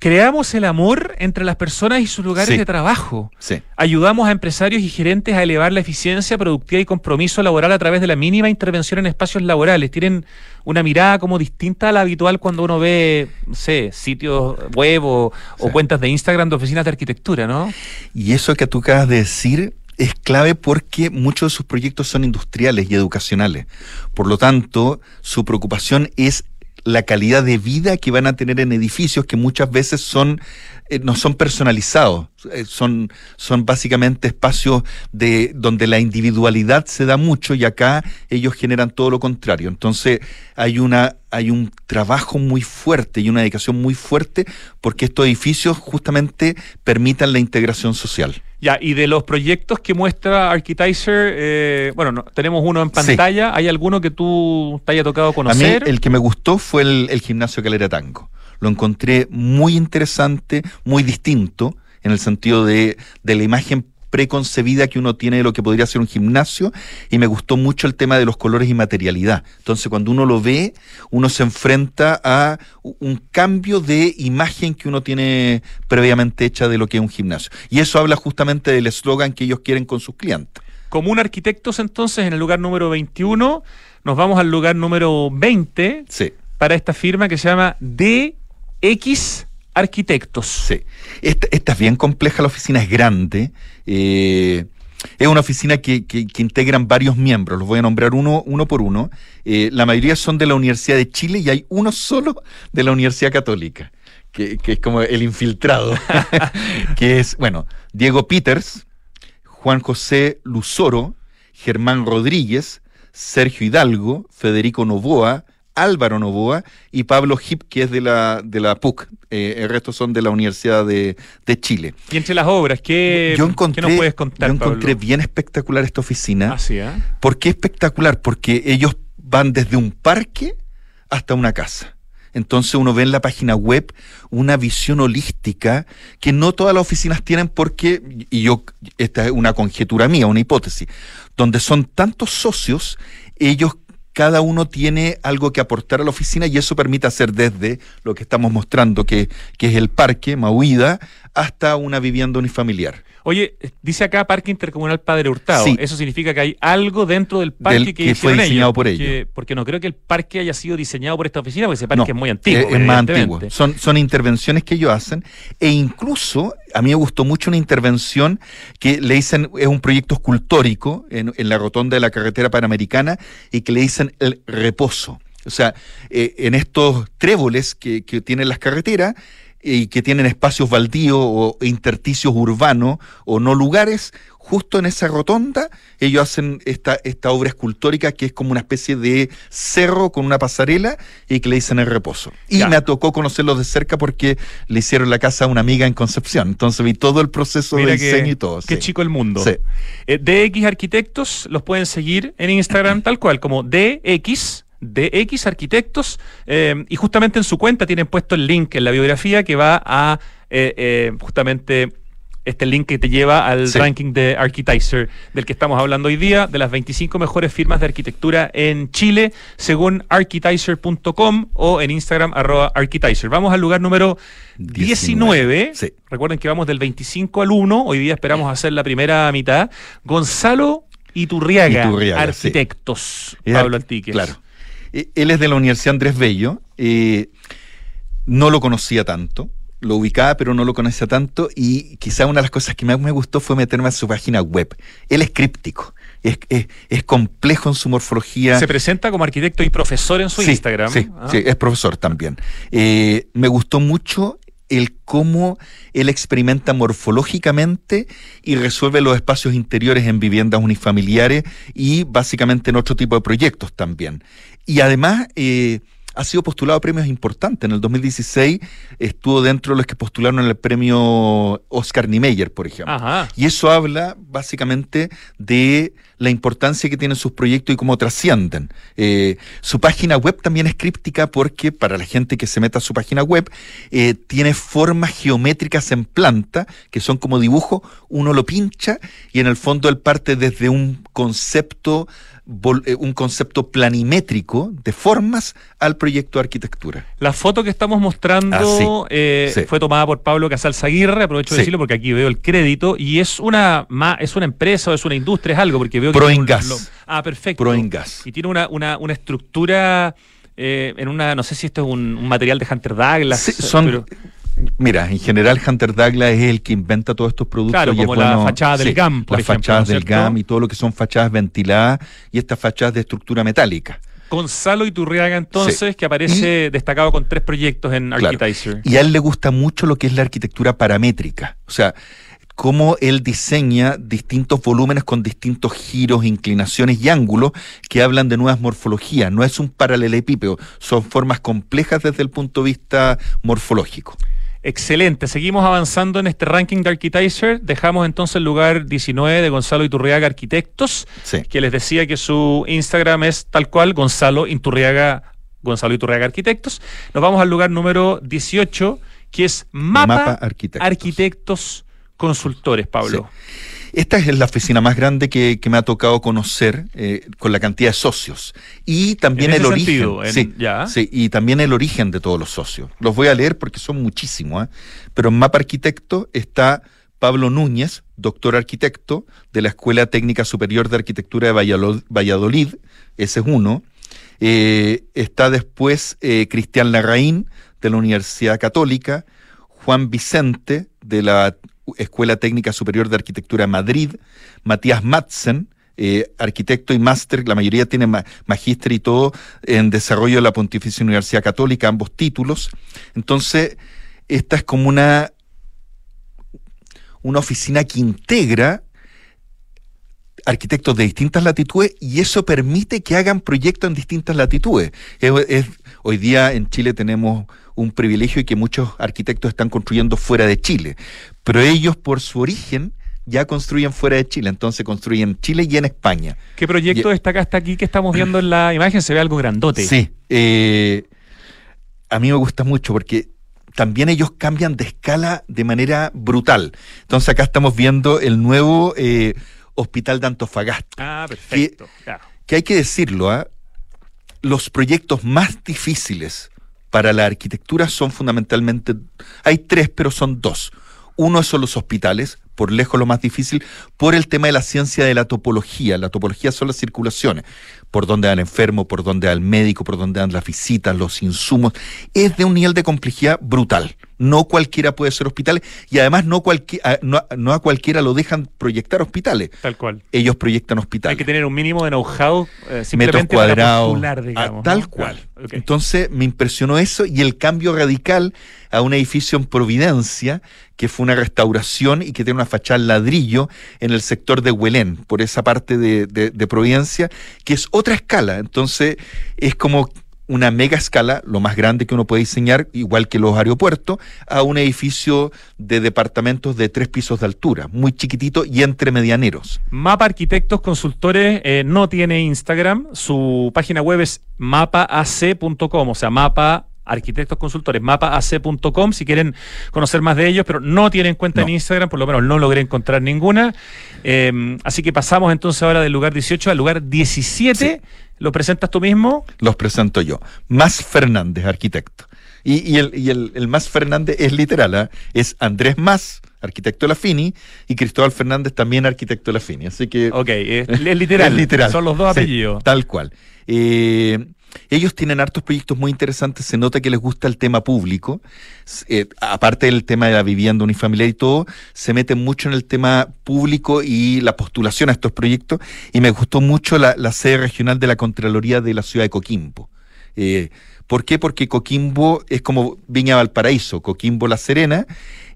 creamos el amor entre las personas y sus lugares Sí. de trabajo. Sí. Ayudamos a empresarios y gerentes a elevar la eficiencia, productividad y compromiso laboral a través de la mínima intervención en espacios laborales. Tienen una mirada como distinta a la habitual cuando uno ve, no sé, sitios web o, o cuentas de Instagram de oficinas de arquitectura, ¿no? Y eso que tú acabas de decir es clave porque muchos de sus proyectos son industriales y educacionales. Por lo tanto, su preocupación es la calidad de vida que van a tener en edificios que muchas veces son eh, no son personalizados, eh, son, son básicamente espacios de donde la individualidad se da mucho y acá ellos generan todo lo contrario. Entonces hay una hay un trabajo muy fuerte y una dedicación muy fuerte porque estos edificios justamente permitan la integración social. Ya, y de los proyectos que muestra Architizer, eh, bueno, no- tenemos uno en Sí. pantalla. ¿Hay alguno que tú te haya tocado A mí conocer? el que me gustó fue el, el gimnasio Calera Tango. Lo encontré muy interesante, muy distinto, en el sentido de, de la imagen preconcebida que uno tiene de lo que podría ser un gimnasio y me gustó mucho el tema de los colores y materialidad. Entonces cuando uno lo ve, uno se enfrenta a un cambio de imagen que uno tiene previamente hecha de lo que es un gimnasio. Y eso habla justamente del eslogan que ellos quieren con sus clientes. Común Arquitectos, entonces, en el lugar número 21. Nos vamos al lugar número 20 Sí. para esta firma que se llama DX Arquitectos. Sí. Esta, esta es bien compleja, la oficina es grande. eh, es una oficina que, que- que integran varios miembros, los voy a nombrar uno, uno por uno. Eh, la mayoría son de la Universidad de Chile y hay uno solo de la Universidad Católica, que, que es como el infiltrado, que es, bueno, Diego Peters, Juan José Luzoro, Germán Rodríguez, Sergio Hidalgo, Federico Novoa, Álvaro Novoa y Pablo Hip, que es de la, de la PUC. Eh, el resto son de la Universidad de, de Chile. Y entre las obras, ¿qué, yo ¿qué encontré, nos puedes contar, yo encontré Pablo? bien espectacular esta oficina. Ah, ¿eh? ¿Por qué espectacular? Porque ellos van desde un parque hasta una casa. Entonces uno ve en la página web una visión holística que no todas las oficinas tienen porque, y yo, esta es una conjetura mía, una hipótesis, donde son tantos socios, ellos cada uno tiene algo que aportar a la oficina y eso permite hacer desde lo que estamos mostrando, que, es el parque, Mahuida, hasta una vivienda unifamiliar. Oye, dice acá Parque Intercomunal Padre Hurtado. Sí. Eso significa que hay algo dentro del parque Del- que, que fue diseñado ellos, por ellos. Porque no creo que el parque haya sido diseñado por esta oficina, porque ese parque No, es muy antiguo. Es, es más antiguo. Son, son intervenciones que ellos hacen. E incluso, a mí me gustó mucho una intervención que le dicen, es un proyecto escultórico en, en la rotonda de la carretera panamericana y que le dicen el reposo. O sea, eh, en estos tréboles que, que tienen las carreteras, y que tienen espacios baldíos o intersticios urbanos o no lugares, justo en esa rotonda ellos hacen esta, esta obra escultórica que es como una especie de cerro con una pasarela y que le dicen el reposo. Y Ya. me tocó conocerlos de cerca porque le hicieron la casa a una amiga en Concepción. Entonces vi todo el proceso de diseño y todo. qué sí. chico el mundo. Sí. Eh, DX Arquitectos los pueden seguir en Instagram tal cual, como DX. DX Arquitectos eh, y justamente en su cuenta tienen puesto el link en la biografía que va a eh, eh, justamente este link que te lleva al Sí. ranking de Architizer del que estamos hablando hoy día, de las 25 mejores firmas de arquitectura en Chile, según architizer.com o en Instagram arroba architizer. Vamos al lugar número 19. Sí. Recuerden que vamos del 25 al 1. Hoy día esperamos hacer la primera mitad. Gonzalo Iturriaga, Iturriaga, arquitectos. Pablo Antiques. Claro. Eh, Él es de la Universidad Andrés Bello. eh, no lo conocía tanto. Lo ubicaba, pero no lo conocía tanto. Y quizá una de las cosas que más me gustó fue meterme a su página web. Él es críptico. Es, es- es complejo en su morfología. Se presenta como arquitecto y profesor en su Sí, Instagram. Sí, Ah. sí, es profesor también. Eh, me gustó mucho el cómo él experimenta morfológicamente y resuelve los espacios interiores en viviendas unifamiliares y básicamente en otro tipo de proyectos también. Y además eh, ha sido postulado a premios importantes. En el 2016 estuvo dentro de los que postularon el premio Oscar Niemeyer, por ejemplo. Ajá. Y eso habla básicamente de la importancia que tienen sus proyectos y cómo trascienden. Eh, su página web también es críptica porque para la gente que se meta a su página web, eh, tiene formas geométricas en planta, que son como dibujos, uno lo pincha y en el fondo él parte desde un concepto, un concepto planimétrico de formas al proyecto de arquitectura. La foto que estamos mostrando Ah, sí. eh, Sí. fue tomada por Pablo Casal Zaguirre, aprovecho de Sí. decirlo porque aquí veo el crédito, y es una es una empresa o es una industria, es algo, porque veo que Proengas. lo- ah, perfecto. Proengas. Y tiene una, una, una estructura eh, en una, no sé si esto es un, un material de Hunter Douglas. Sí, son, pero- Mira, en general Hunter Douglas es el que inventa todos estos productos. Claro, y es como la bueno- fachada del GAM, por Las ejemplo, fachadas ¿no es del cierto? GAM y todo lo que son fachadas ventiladas y estas fachadas de estructura metálica. Gonzalo Iturriaga, entonces, que aparece destacado con tres proyectos en Claro. Architizer. Y a él le gusta mucho lo que es la arquitectura paramétrica. O sea, cómo él diseña distintos volúmenes con distintos giros, inclinaciones y ángulos que hablan de nuevas morfologías. No es un paralelepípedo, son formas complejas desde el punto de vista morfológico. Excelente, seguimos avanzando en este ranking de Architizer. Dejamos entonces el lugar 19 de Gonzalo Iturriaga Arquitectos, Sí. que les decía que su Instagram es tal cual, Gonzalo Iturriaga, Gonzalo Iturriaga Arquitectos. Nos vamos al lugar número 18, que es Mapa, Mapa Arquitectos. Arquitectos Consultores, Pablo. Esta es la oficina más grande que, que me ha tocado conocer eh, con la cantidad de socios. Y también el origen. sentido, en- sí, ya. sí, y también el origen de todos los socios. Los voy a leer porque son muchísimos. ¿eh? Pero en Mapa Arquitecto está Pablo Núñez, doctor arquitecto de la Escuela Técnica Superior de Arquitectura de Valladolid. Ese es uno. Eh, está después eh, Cristian Larraín de la Universidad Católica, Juan Vicente de la Escuela Técnica Superior de Arquitectura Madrid, Matías Madsen, eh, arquitecto y máster, la mayoría tiene ma- magíster y todo en desarrollo de la Pontificia Universidad Católica, ambos títulos. Entonces, esta es como una, una oficina que integra arquitectos de distintas latitudes y eso permite que hagan proyectos en distintas latitudes. Es- es- hoy día en Chile tenemos un privilegio y que muchos arquitectos están construyendo fuera de Chile, pero ellos por su origen ya construyen fuera de Chile, entonces construyen en Chile y en España. ¿Qué proyecto Y- destaca hasta aquí que estamos viendo en la imagen? Se ve algo grandote. Sí, eh, a mí me gusta mucho porque también ellos cambian de escala de manera brutal. Entonces acá estamos viendo el nuevo eh, hospital de Antofagasta. Ah, perfecto. que hay que decirlo, ¿ah? los proyectos más difíciles para la arquitectura son fundamentalmente, hay tres, pero son dos. Uno son los hospitales, por lejos lo más difícil, por el tema de la ciencia de la topología. La topología son las circulaciones, por donde va el enfermo, por donde va el médico, por donde dan las visitas, los insumos. Es de un nivel de complejidad brutal. No cualquiera puede ser hospital y además no, no, a- no a cualquiera lo dejan proyectar hospitales. Tal cual. Ellos proyectan Hay hospitales. que tener un mínimo de know-how eh, metros simplemente para cuadrados, postular, a- digamos. tal ¿no? cual. Entonces me impresionó eso y el cambio radical a un edificio en Providencia, que fue una restauración y que tiene una fachada en ladrillo en el sector de Huelén, por esa parte de, de- de Providencia, que es otra escala. Entonces es como una mega escala, lo más grande que uno puede diseñar, igual que los aeropuertos, a un edificio de departamentos de tres pisos de altura, muy chiquitito y entre medianeros. Mapa Arquitectos Consultores eh, no tiene Instagram. Su página web es mapaac.com, o sea, mapa arquitectos consultores, mapaac.com, si quieren conocer más de ellos, pero no tienen cuenta No. en Instagram, por lo menos no logré encontrar ninguna. Eh, así que pasamos entonces ahora del lugar 18 al lugar 17. ¿Lo presentas tú mismo? los presento yo. Más Fernández, arquitecto. Y, y el, y el, el Más Fernández es literal, ¿ah? es Andrés Más, arquitecto de la FINI, y Cristóbal Fernández también arquitecto de la FINI. Así que Ok, es, es literal. es literal. Son los dos Sí, apellidos. tal cual. Eh, ellos tienen hartos proyectos muy interesantes, se nota que les gusta el tema público, eh, aparte del tema de la vivienda unifamiliar y todo, se meten mucho en el tema público y la postulación a estos proyectos, y me gustó mucho la, la sede regional de la Contraloría de la ciudad de Coquimbo. Eh, ¿Por qué? Porque Coquimbo es como Viña Valparaíso, Coquimbo La Serena,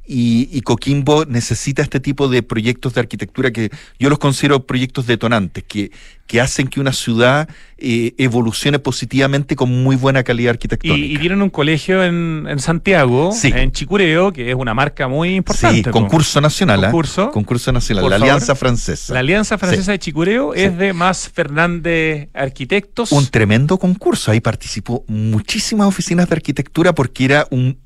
y, y Coquimbo necesita este tipo de proyectos de arquitectura que yo los considero proyectos detonantes, que, que hacen que una ciudad eh, evolucione positivamente con muy buena calidad Y, arquitectónica. y tienen un colegio en, en Santiago, Sí. en Chicureo, que es una marca muy importante. sí, concurso nacional. ¿ah? Concurso. Concurso nacional, Por la favor. Alianza Francesa. La Alianza Francesa de Chicureo Sí. es de Más Fernández Arquitectos. un tremendo concurso. Ahí participó muchísimas oficinas de arquitectura porque era un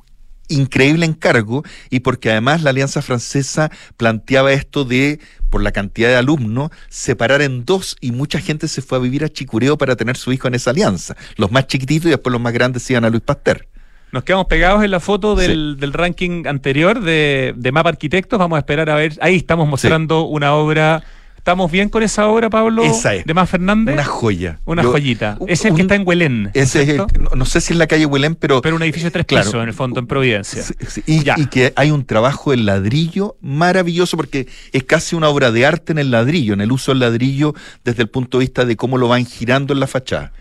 increíble encargo y porque además la Alianza Francesa planteaba esto de, por la cantidad de alumnos, separar en dos y mucha gente se fue a vivir a Chicureo para tener su hijo en esa alianza. Los más chiquititos y después los más grandes iban a Luis Pasteur. Nos quedamos pegados en la foto del, del ranking anterior de, de Mapa Arquitectos. Vamos a esperar a ver. Ahí estamos mostrando una obra. ¿Estamos bien con esa obra, Pablo? Esa es. De Más Fernández. Una joya. Una Yo- joyita. un- Ese es el que está en Huelén. Ese es el- no, no sé si es la calle Huelén, pero... Pero un edificio de tres Claro. pisos, en el fondo, en Providencia. Y, y que hay un trabajo en ladrillo maravilloso porque es casi una obra de arte en el ladrillo, en el uso del ladrillo desde el punto de vista de cómo lo van girando en la fachada.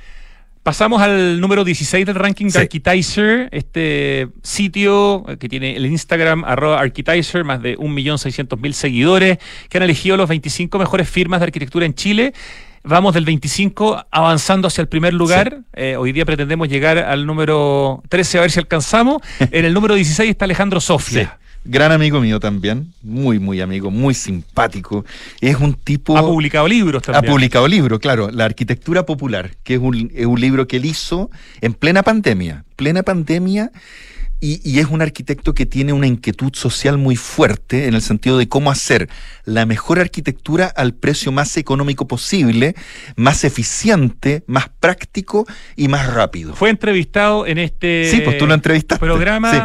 Pasamos al número 16 del ranking de Sí. Architizer, este sitio que tiene el Instagram arroba Architizer, más de 1.600.000 seguidores, que han elegido los 25 mejores firmas de arquitectura en Chile. Vamos del 25 avanzando hacia el primer lugar. Eh, hoy día pretendemos llegar al número 13 a ver si alcanzamos. En el número 16 está Alejandro Sofia. Gran amigo mío también, muy, muy amigo, muy simpático. Es un tipo... Ha publicado libros Ha también. publicado libro, claro, La Arquitectura Popular, que es un, es un libro que él hizo en plena pandemia, plena pandemia, y, y es un arquitecto que tiene una inquietud social muy fuerte en el sentido de cómo hacer la mejor arquitectura al precio más económico posible, más eficiente, más práctico y más rápido. Fue entrevistado en este Sí, pues tú lo entrevistaste. programa Sí,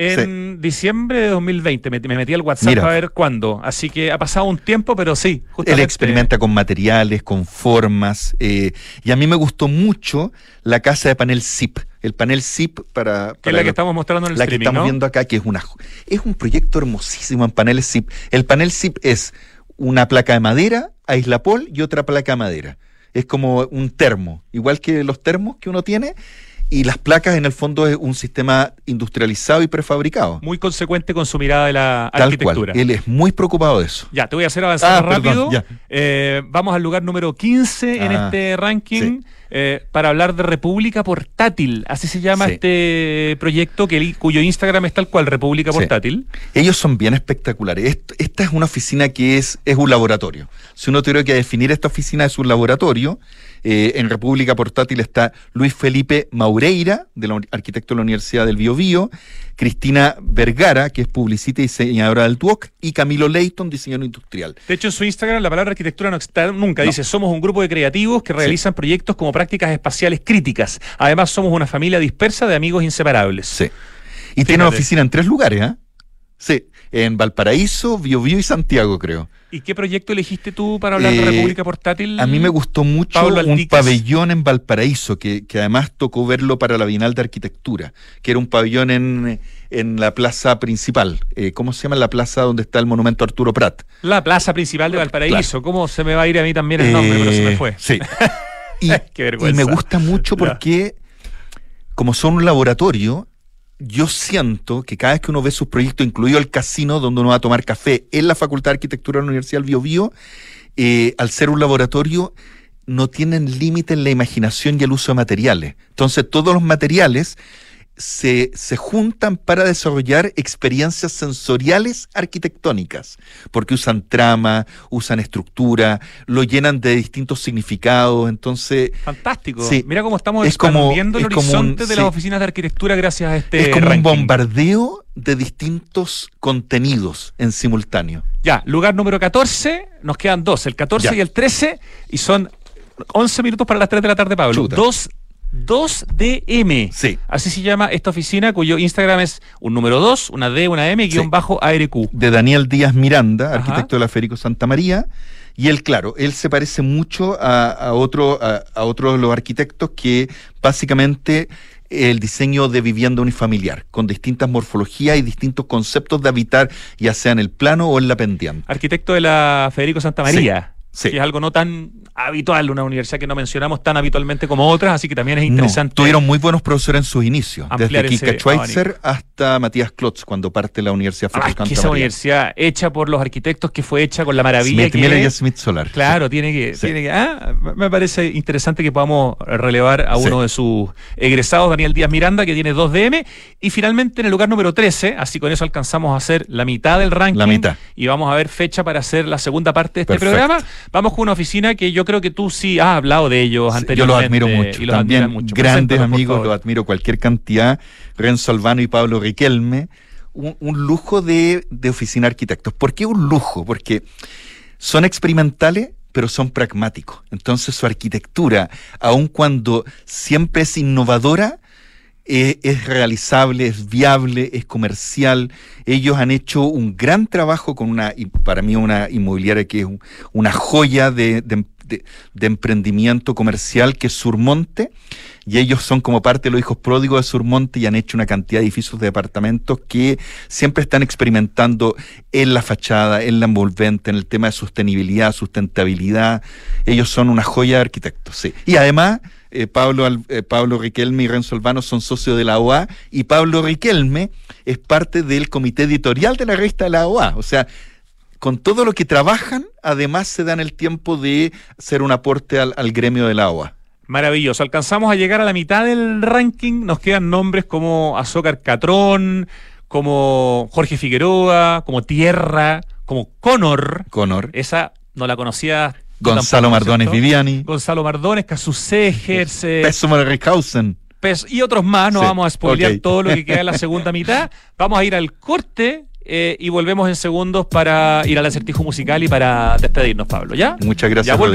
en diciembre de 2020. Me, me metí al WhatsApp Mira. a ver cuándo. Así que ha pasado un tiempo, pero sí. Él experimenta con materiales, con formas, eh, y a mí me gustó mucho la casa de panel ZIP. El panel ZIP para... Que es la que estamos mostrando en el la que estamos ¿no? viendo acá, que es una es un proyecto hermosísimo en paneles ZIP. El panel ZIP es una placa de madera, aislapol y otra placa de madera. Es como un termo, igual que los termos que uno tiene, y las placas en el fondo es un sistema industrializado y prefabricado. Muy consecuente con su mirada de la Tal arquitectura. cual. Él es muy preocupado de eso. Ya, te voy a hacer avanzar Ah, rápido. Eh, vamos al lugar número 15 en Ah, este ranking sí. eh, para hablar de República Portátil. Así se llama Sí. este proyecto que, cuyo Instagram es tal cual, República Sí. Portátil. Ellos son bien espectaculares. Est- esta es una oficina que es, es un laboratorio. Si uno tuviera que definir esta oficina es un laboratorio, eh, en República Portátil está Luis Felipe Maureira, de la, uni- arquitecto de la Universidad del Biobío, Cristina Vergara, que es publicista y diseñadora del TUOC, y Camilo Leighton, diseñador industrial. De hecho, en su Instagram la palabra arquitectura no está nunca. No. Dice, somos un grupo de creativos que realizan proyectos como prácticas espaciales críticas. Además, somos una familia dispersa de amigos inseparables. Sí. Y tiene una oficina en tres lugares, ¿ah? Sí. en Valparaíso, Biobío y Santiago, creo. ¿Y qué proyecto elegiste tú para hablar de Eh, República Portátil? A mí me gustó mucho un pabellón en Valparaíso, que, que además tocó verlo para la Bienal de Arquitectura, que era un pabellón en, en la plaza principal. Eh, ¿Cómo se llama la plaza donde está el monumento a Arturo Prat? La plaza principal de Valparaíso. ¿Cómo se me va a ir a mí también el nombre? pero se me Eh, fue. Sí. y, Qué vergüenza. y me gusta mucho porque, como son un laboratorio, yo siento que cada vez que uno ve sus proyectos, incluido el casino donde uno va a tomar café en la Facultad de Arquitectura de la Universidad del Biobío, eh, al ser un laboratorio, no tienen límite en la imaginación y el uso de materiales. Entonces, todos los materiales se, se juntan para desarrollar experiencias sensoriales arquitectónicas, porque usan trama, usan estructura, lo llenan de distintos significados, entonces Fantástico. Sí. Mira cómo estamos Es como- expandiendo el es como un- horizonte de las oficinas de arquitectura gracias a este es como ranking. un bombardeo de distintos contenidos en simultáneo. Ya, lugar número 14, nos quedan dos, el 14 Ya. y el 13, y son 11 minutos para las 3 de la tarde, Pablo. Chuta. 2 2DM. Sí. Así se llama esta oficina cuyo Instagram es un número 2, una D, una M, guion Sí. bajo ARQ. De Daniel Díaz Miranda, Ajá. arquitecto de la Federico Santa María. Y él, claro, él se parece mucho a, a otro, a, a otros de los arquitectos que básicamente el diseño de vivienda unifamiliar, con distintas morfologías y distintos conceptos de habitar, ya sea en el plano o en la pendiente. Arquitecto de la Federico Santa María. Sí, sí. Que es algo no tan habitual, una universidad que no mencionamos tan habitualmente como otras, así que también es No, interesante. tuvieron muy buenos profesores en sus inicios, desde Kika Schweitzer hasta Matías Klotz, cuando parte la Universidad Ah, Federico es que Santa esa universidad hecha por los arquitectos que fue hecha con la maravilla Smith que Miller y es. Smith Solar. Claro, tiene que, Sí. tiene que. Ah, me parece interesante que podamos relevar a uno de sus egresados, Daniel Díaz Miranda, que tiene 2 DM. Y finalmente en el lugar número 13, así con eso alcanzamos a hacer la mitad del ranking. La mitad. Y vamos a ver fecha para hacer la segunda parte de este Perfecto. programa. Vamos con una oficina que yo creo que tú sí has hablado de ellos Sí, Yo anteriormente. los admiro mucho. Y los También mucho. grandes amigos, los admiro cualquier cantidad. Renzo Albano y Pablo Riquelme. Un, un lujo de, de oficina de arquitectos. ¿Por qué un lujo? Porque son experimentales, pero son pragmáticos. Entonces su arquitectura, aun cuando siempre es innovadora, es realizable, es viable, es comercial. Ellos han hecho un gran trabajo con una, y para mí una inmobiliaria que es un- una joya de emprendimiento comercial que es Surmonte. Y ellos son como parte de los hijos pródigos de Surmonte y han hecho una cantidad de edificios de departamentos que siempre están experimentando en la fachada, en la envolvente, en el tema de sostenibilidad, sustentabilidad. Ellos son una joya de arquitectos, sí. Y además, eh, Pablo, eh, Pablo Riquelme y Renzo Albano son socios de la OA y Pablo Riquelme es parte del comité editorial de la revista de la OA. O sea, con todo lo que trabajan, además se dan el tiempo de hacer un aporte al, al gremio de la OA. Maravilloso. Alcanzamos a llegar a la mitad del ranking. Nos quedan nombres como Azócar Catrón, como Jorge Figueroa, como Tierra, como Conor. Conor, Esa no la conocía. Gonzalo Mardones ¿cierto? Viviani, Gonzalo Mardones, Casus Segers, eh. Pes- y otros más. No Sí, vamos a spoilear todo lo que queda en la segunda mitad. Vamos a ir al corte eh, y volvemos en segundos para ir al acertijo musical y para despedirnos, Pablo. ¿Ya? Muchas gracias. ya Rodrigo.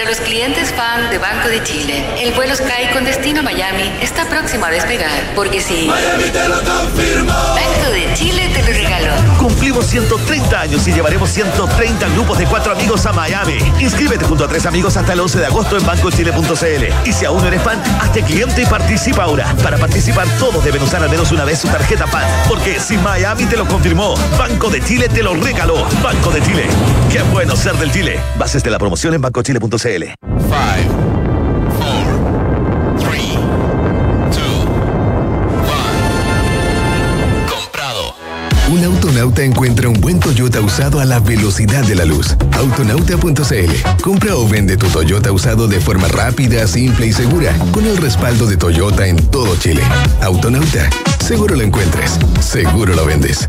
para los clientes fan de Banco de Chile. El vuelo Sky con destino Miami está próximo a despegar, porque si... Banco de Chile te lo regaló. Cumplimos 130 años y llevaremos 130 grupos de cuatro amigos a Miami. Inscríbete junto a tres amigos hasta el 11 de agosto en bancochile.cl. Y si aún no eres fan, hazte cliente y participa ahora. Para participar, todos deben usar al menos una vez su tarjeta PAN. Porque si Miami te lo confirmó, Banco de Chile te lo regaló. Banco de Chile. Qué bueno ser del Chile. Bases de la promoción en bancochile.cl. Un autonauta encuentra un buen Toyota usado a la velocidad de la luz. Autonauta.cl. Compra o vende tu Toyota usado de forma rápida, simple y segura, con el respaldo de Toyota en todo Chile. Autonauta. Seguro lo encuentres. Seguro lo vendes.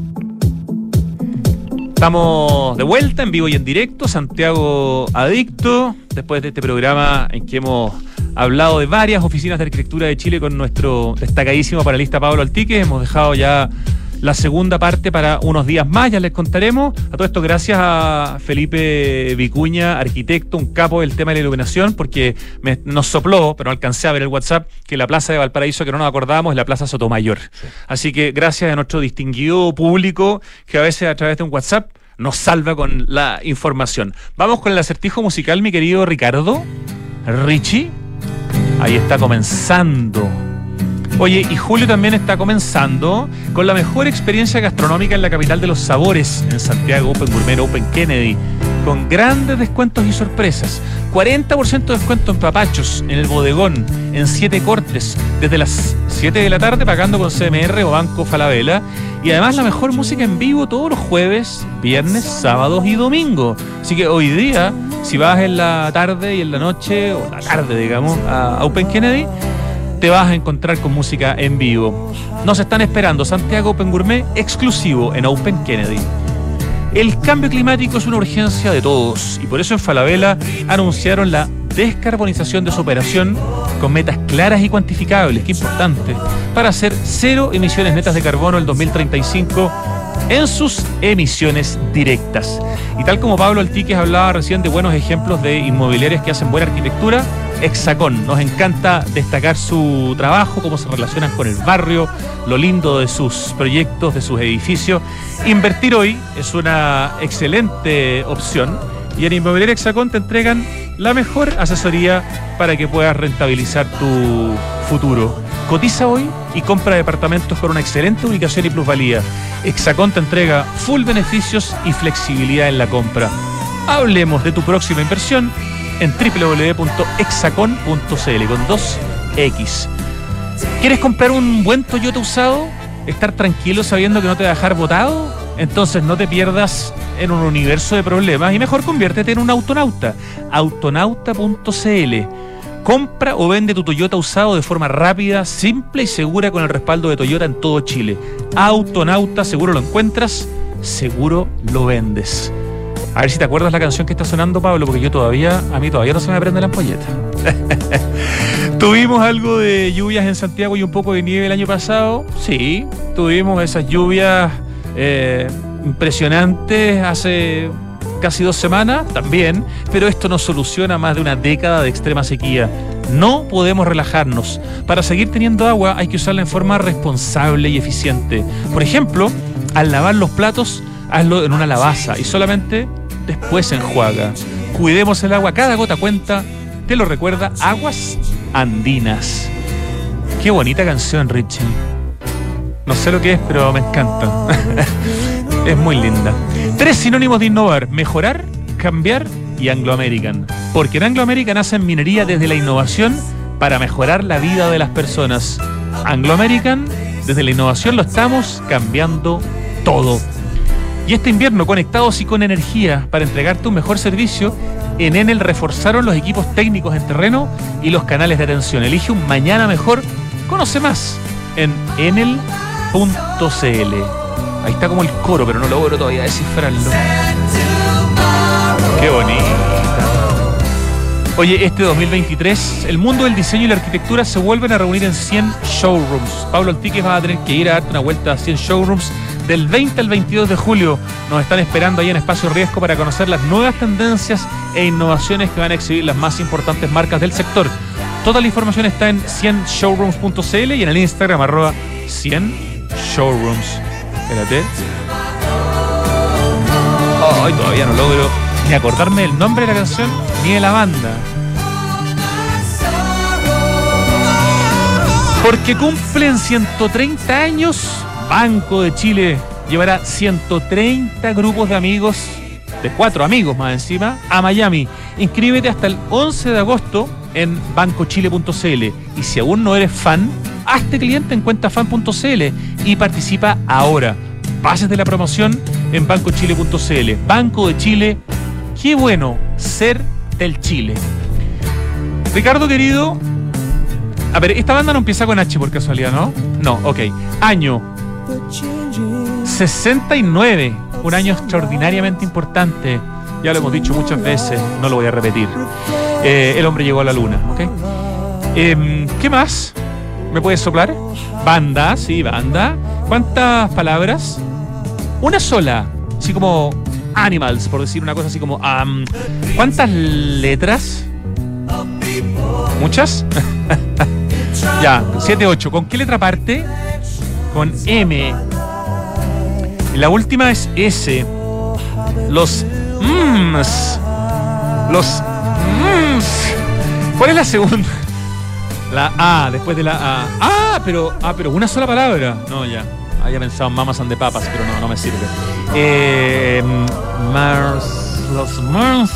Estamos de vuelta en vivo y en directo, Santiago Adicto, después de este programa en que hemos hablado de varias oficinas de arquitectura de Chile con nuestro destacadísimo panelista Pablo Altique. Hemos dejado ya la segunda parte para unos días más, ya les contaremos. A todo esto gracias a Felipe Vicuña, arquitecto, un capo del tema de la iluminación, porque me- nos sopló, pero no alcancé a ver el WhatsApp, que la plaza de Valparaíso que no nos acordábamos es la plaza Sotomayor. Así que gracias a nuestro distinguido público que a veces a través de un WhatsApp nos salva con la información. Vamos con el acertijo musical, mi querido Ricardo. Richie. Ahí está comenzando. Oye, y Julio también está comenzando con la mejor experiencia gastronómica en la capital de los sabores, en Santiago Open Gourmet Open Kennedy, con grandes descuentos y sorpresas. 40% de descuento en papachos, en el bodegón, en 7 cortes, desde las 7 de la tarde pagando con CMR o Banco Falabella. Y además la mejor música en vivo todos los jueves, viernes, sábados y domingo. Así que hoy día, si vas en la tarde y en la noche, o la tarde digamos, a Open Kennedy, te vas a encontrar con música en vivo. Nos están esperando Santiago Open Gourmet exclusivo en Open Kennedy. El cambio climático es una urgencia de todos y por eso en Falabella anunciaron la descarbonización de su operación con metas claras y cuantificables, qué importante, para hacer cero emisiones netas de carbono el 2035 en sus emisiones directas. Y tal como Pablo Altiques hablaba recién de buenos ejemplos de inmobiliarias que hacen buena arquitectura, Hexacón. Nos encanta destacar su trabajo, cómo se relacionan con el barrio, lo lindo de sus proyectos, de sus edificios. Invertir hoy es una excelente opción y en Inmobiliaria Hexacón te entregan la mejor asesoría para que puedas rentabilizar tu futuro. Cotiza hoy y compra departamentos con una excelente ubicación y plusvalía. Hexacón te entrega full beneficios y flexibilidad en la compra. Hablemos de tu próxima inversión en www.hexacon.cl con 2X. ¿Quieres comprar un buen Toyota usado? ¿Estar tranquilo sabiendo que no te va a dejar botado? Entonces no te pierdas en un universo de problemas y mejor conviértete en un autonauta. Autonauta.cl Compra o vende tu Toyota usado de forma rápida, simple y segura con el respaldo de Toyota en todo Chile. Autonauta, seguro lo encuentras, seguro lo vendes. A ver si te acuerdas la canción que está sonando, Pablo, porque yo todavía, a mí todavía no se me prende la ampolleta. ¿Tuvimos algo de lluvias en Santiago y un poco de nieve el año pasado? Sí, tuvimos esas lluvias eh, impresionantes hace casi dos semanas, también, pero esto no soluciona más de una década de extrema sequía. No podemos relajarnos. Para seguir teniendo agua hay que usarla en forma responsable y eficiente. Por ejemplo, al lavar los platos, hazlo en una lavaza y solamente después enjuaga. Cuidemos el agua, cada gota cuenta. Te lo recuerda Aguas Andinas. Qué bonita canción, Richie. No sé lo que es, pero me encanta. es muy linda. Tres sinónimos de innovar: mejorar, cambiar y Anglo American. Porque en Anglo American hacen minería desde la innovación para mejorar la vida de las personas. Anglo American, desde la innovación lo estamos cambiando todo. Y este invierno, conectados y con energía para entregarte un mejor servicio, en Enel reforzaron los equipos técnicos en terreno y los canales de atención. Elige un mañana mejor. Conoce más en enel.cl. Ahí está como el coro, pero no logro todavía descifrarlo. Qué bonita. Oye, este 2023, el mundo del diseño y la arquitectura se vuelven a reunir en 100 showrooms. Pablo Antiques va a tener que ir a darte una vuelta a 100 showrooms del 20 al 22 de julio. Nos están esperando ahí en Espacio Riesgo para conocer las nuevas tendencias e innovaciones que van a exhibir las más importantes marcas del sector. Toda la información está en 100showrooms.cl y en el Instagram arroba 100 showrooms. Espérate. Ay, todavía no logro ni acordarme del nombre de la canción ni de la banda. Porque cumplen 130 años, Banco de Chile llevará 130 grupos de amigos, de cuatro amigos más encima, a Miami. Inscríbete hasta el 11 de agosto en bancochile.cl. Y si aún no eres fan, hazte cliente en cuentafan.cl y participa ahora. Pases de la promoción en bancochile.cl. Banco de Chile, qué bueno ser del Chile. Ricardo querido, a ver, esta banda no empieza con H por casualidad, ¿no? No, ok. Año 69, un año extraordinariamente importante. Ya lo hemos dicho muchas veces, no lo voy a repetir. Eh, el hombre llegó a la luna, ¿ok? Em, ¿Qué más? ¿Me puedes soplar? Banda, sí, banda. ¿Cuántas palabras? Una sola. Así como animals, por decir una cosa así como... am, ¿Cuántas letras? ¿Muchas? ya, 7, 8. ¿Con qué letra parte? Con M. Y la última es S. Los mms. Los mms. ¿Cuál es la segunda? La A, después de la A. Ah, pero, ah, pero una sola palabra. No, ya. Había pensado en mamas and de papas, pero no, no me sirve. Eh, Mars. Los Mars.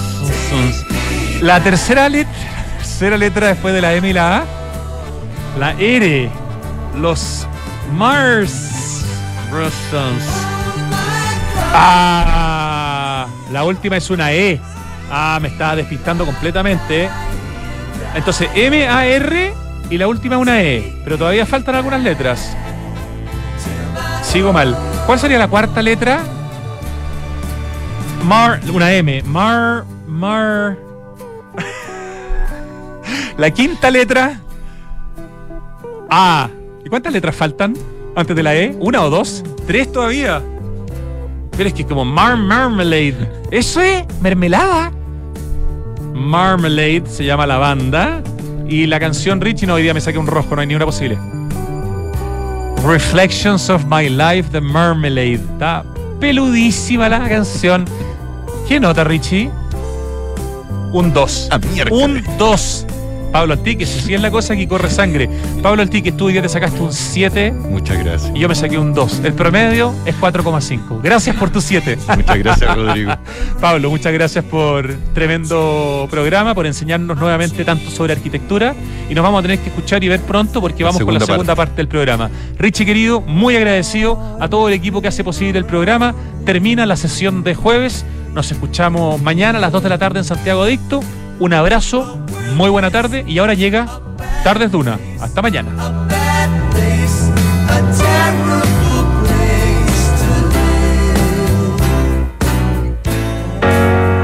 La tercera letra. Tercera letra después de la M y la A. La R. Los Mars. Ah, la última es una E. Ah, me estaba despistando completamente. Entonces, M, A, R y la última una E. Pero todavía faltan algunas letras. Sigo mal. ¿Cuál sería la cuarta letra? Mar, una M. Mar, Mar. la quinta letra. A. ¿Y cuántas letras faltan antes de la E? ¿Una o dos? ¿Tres todavía? Pero es que como Mar Marmalade. Eso es mermelada. Marmalade se llama la banda. Y la canción Richie, no, hoy día me saqué un rosco, no hay ni una posible. Reflections of My Life, The Marmalade. Está peludísima la canción. ¿Qué nota, Richie? Un 2. Un 2 Pablo Altique, si es la cosa que corre sangre. Pablo Altique, tú hoy día te sacaste un 7 Muchas gracias. y yo me saqué un 2. El promedio es 4,5. Gracias por tu 7. Muchas gracias, Rodrigo. Pablo, muchas gracias por tremendo programa, por enseñarnos nuevamente tanto sobre arquitectura y nos vamos a tener que escuchar y ver pronto porque vamos con la segunda segunda parte. del programa. Richie querido, muy agradecido a todo el equipo que hace posible el programa. Termina la sesión de jueves. Nos escuchamos mañana a las 2 de la tarde en Santiago Adicto. Un abrazo, muy buena tarde y ahora llega Tardes Duna. Hasta mañana.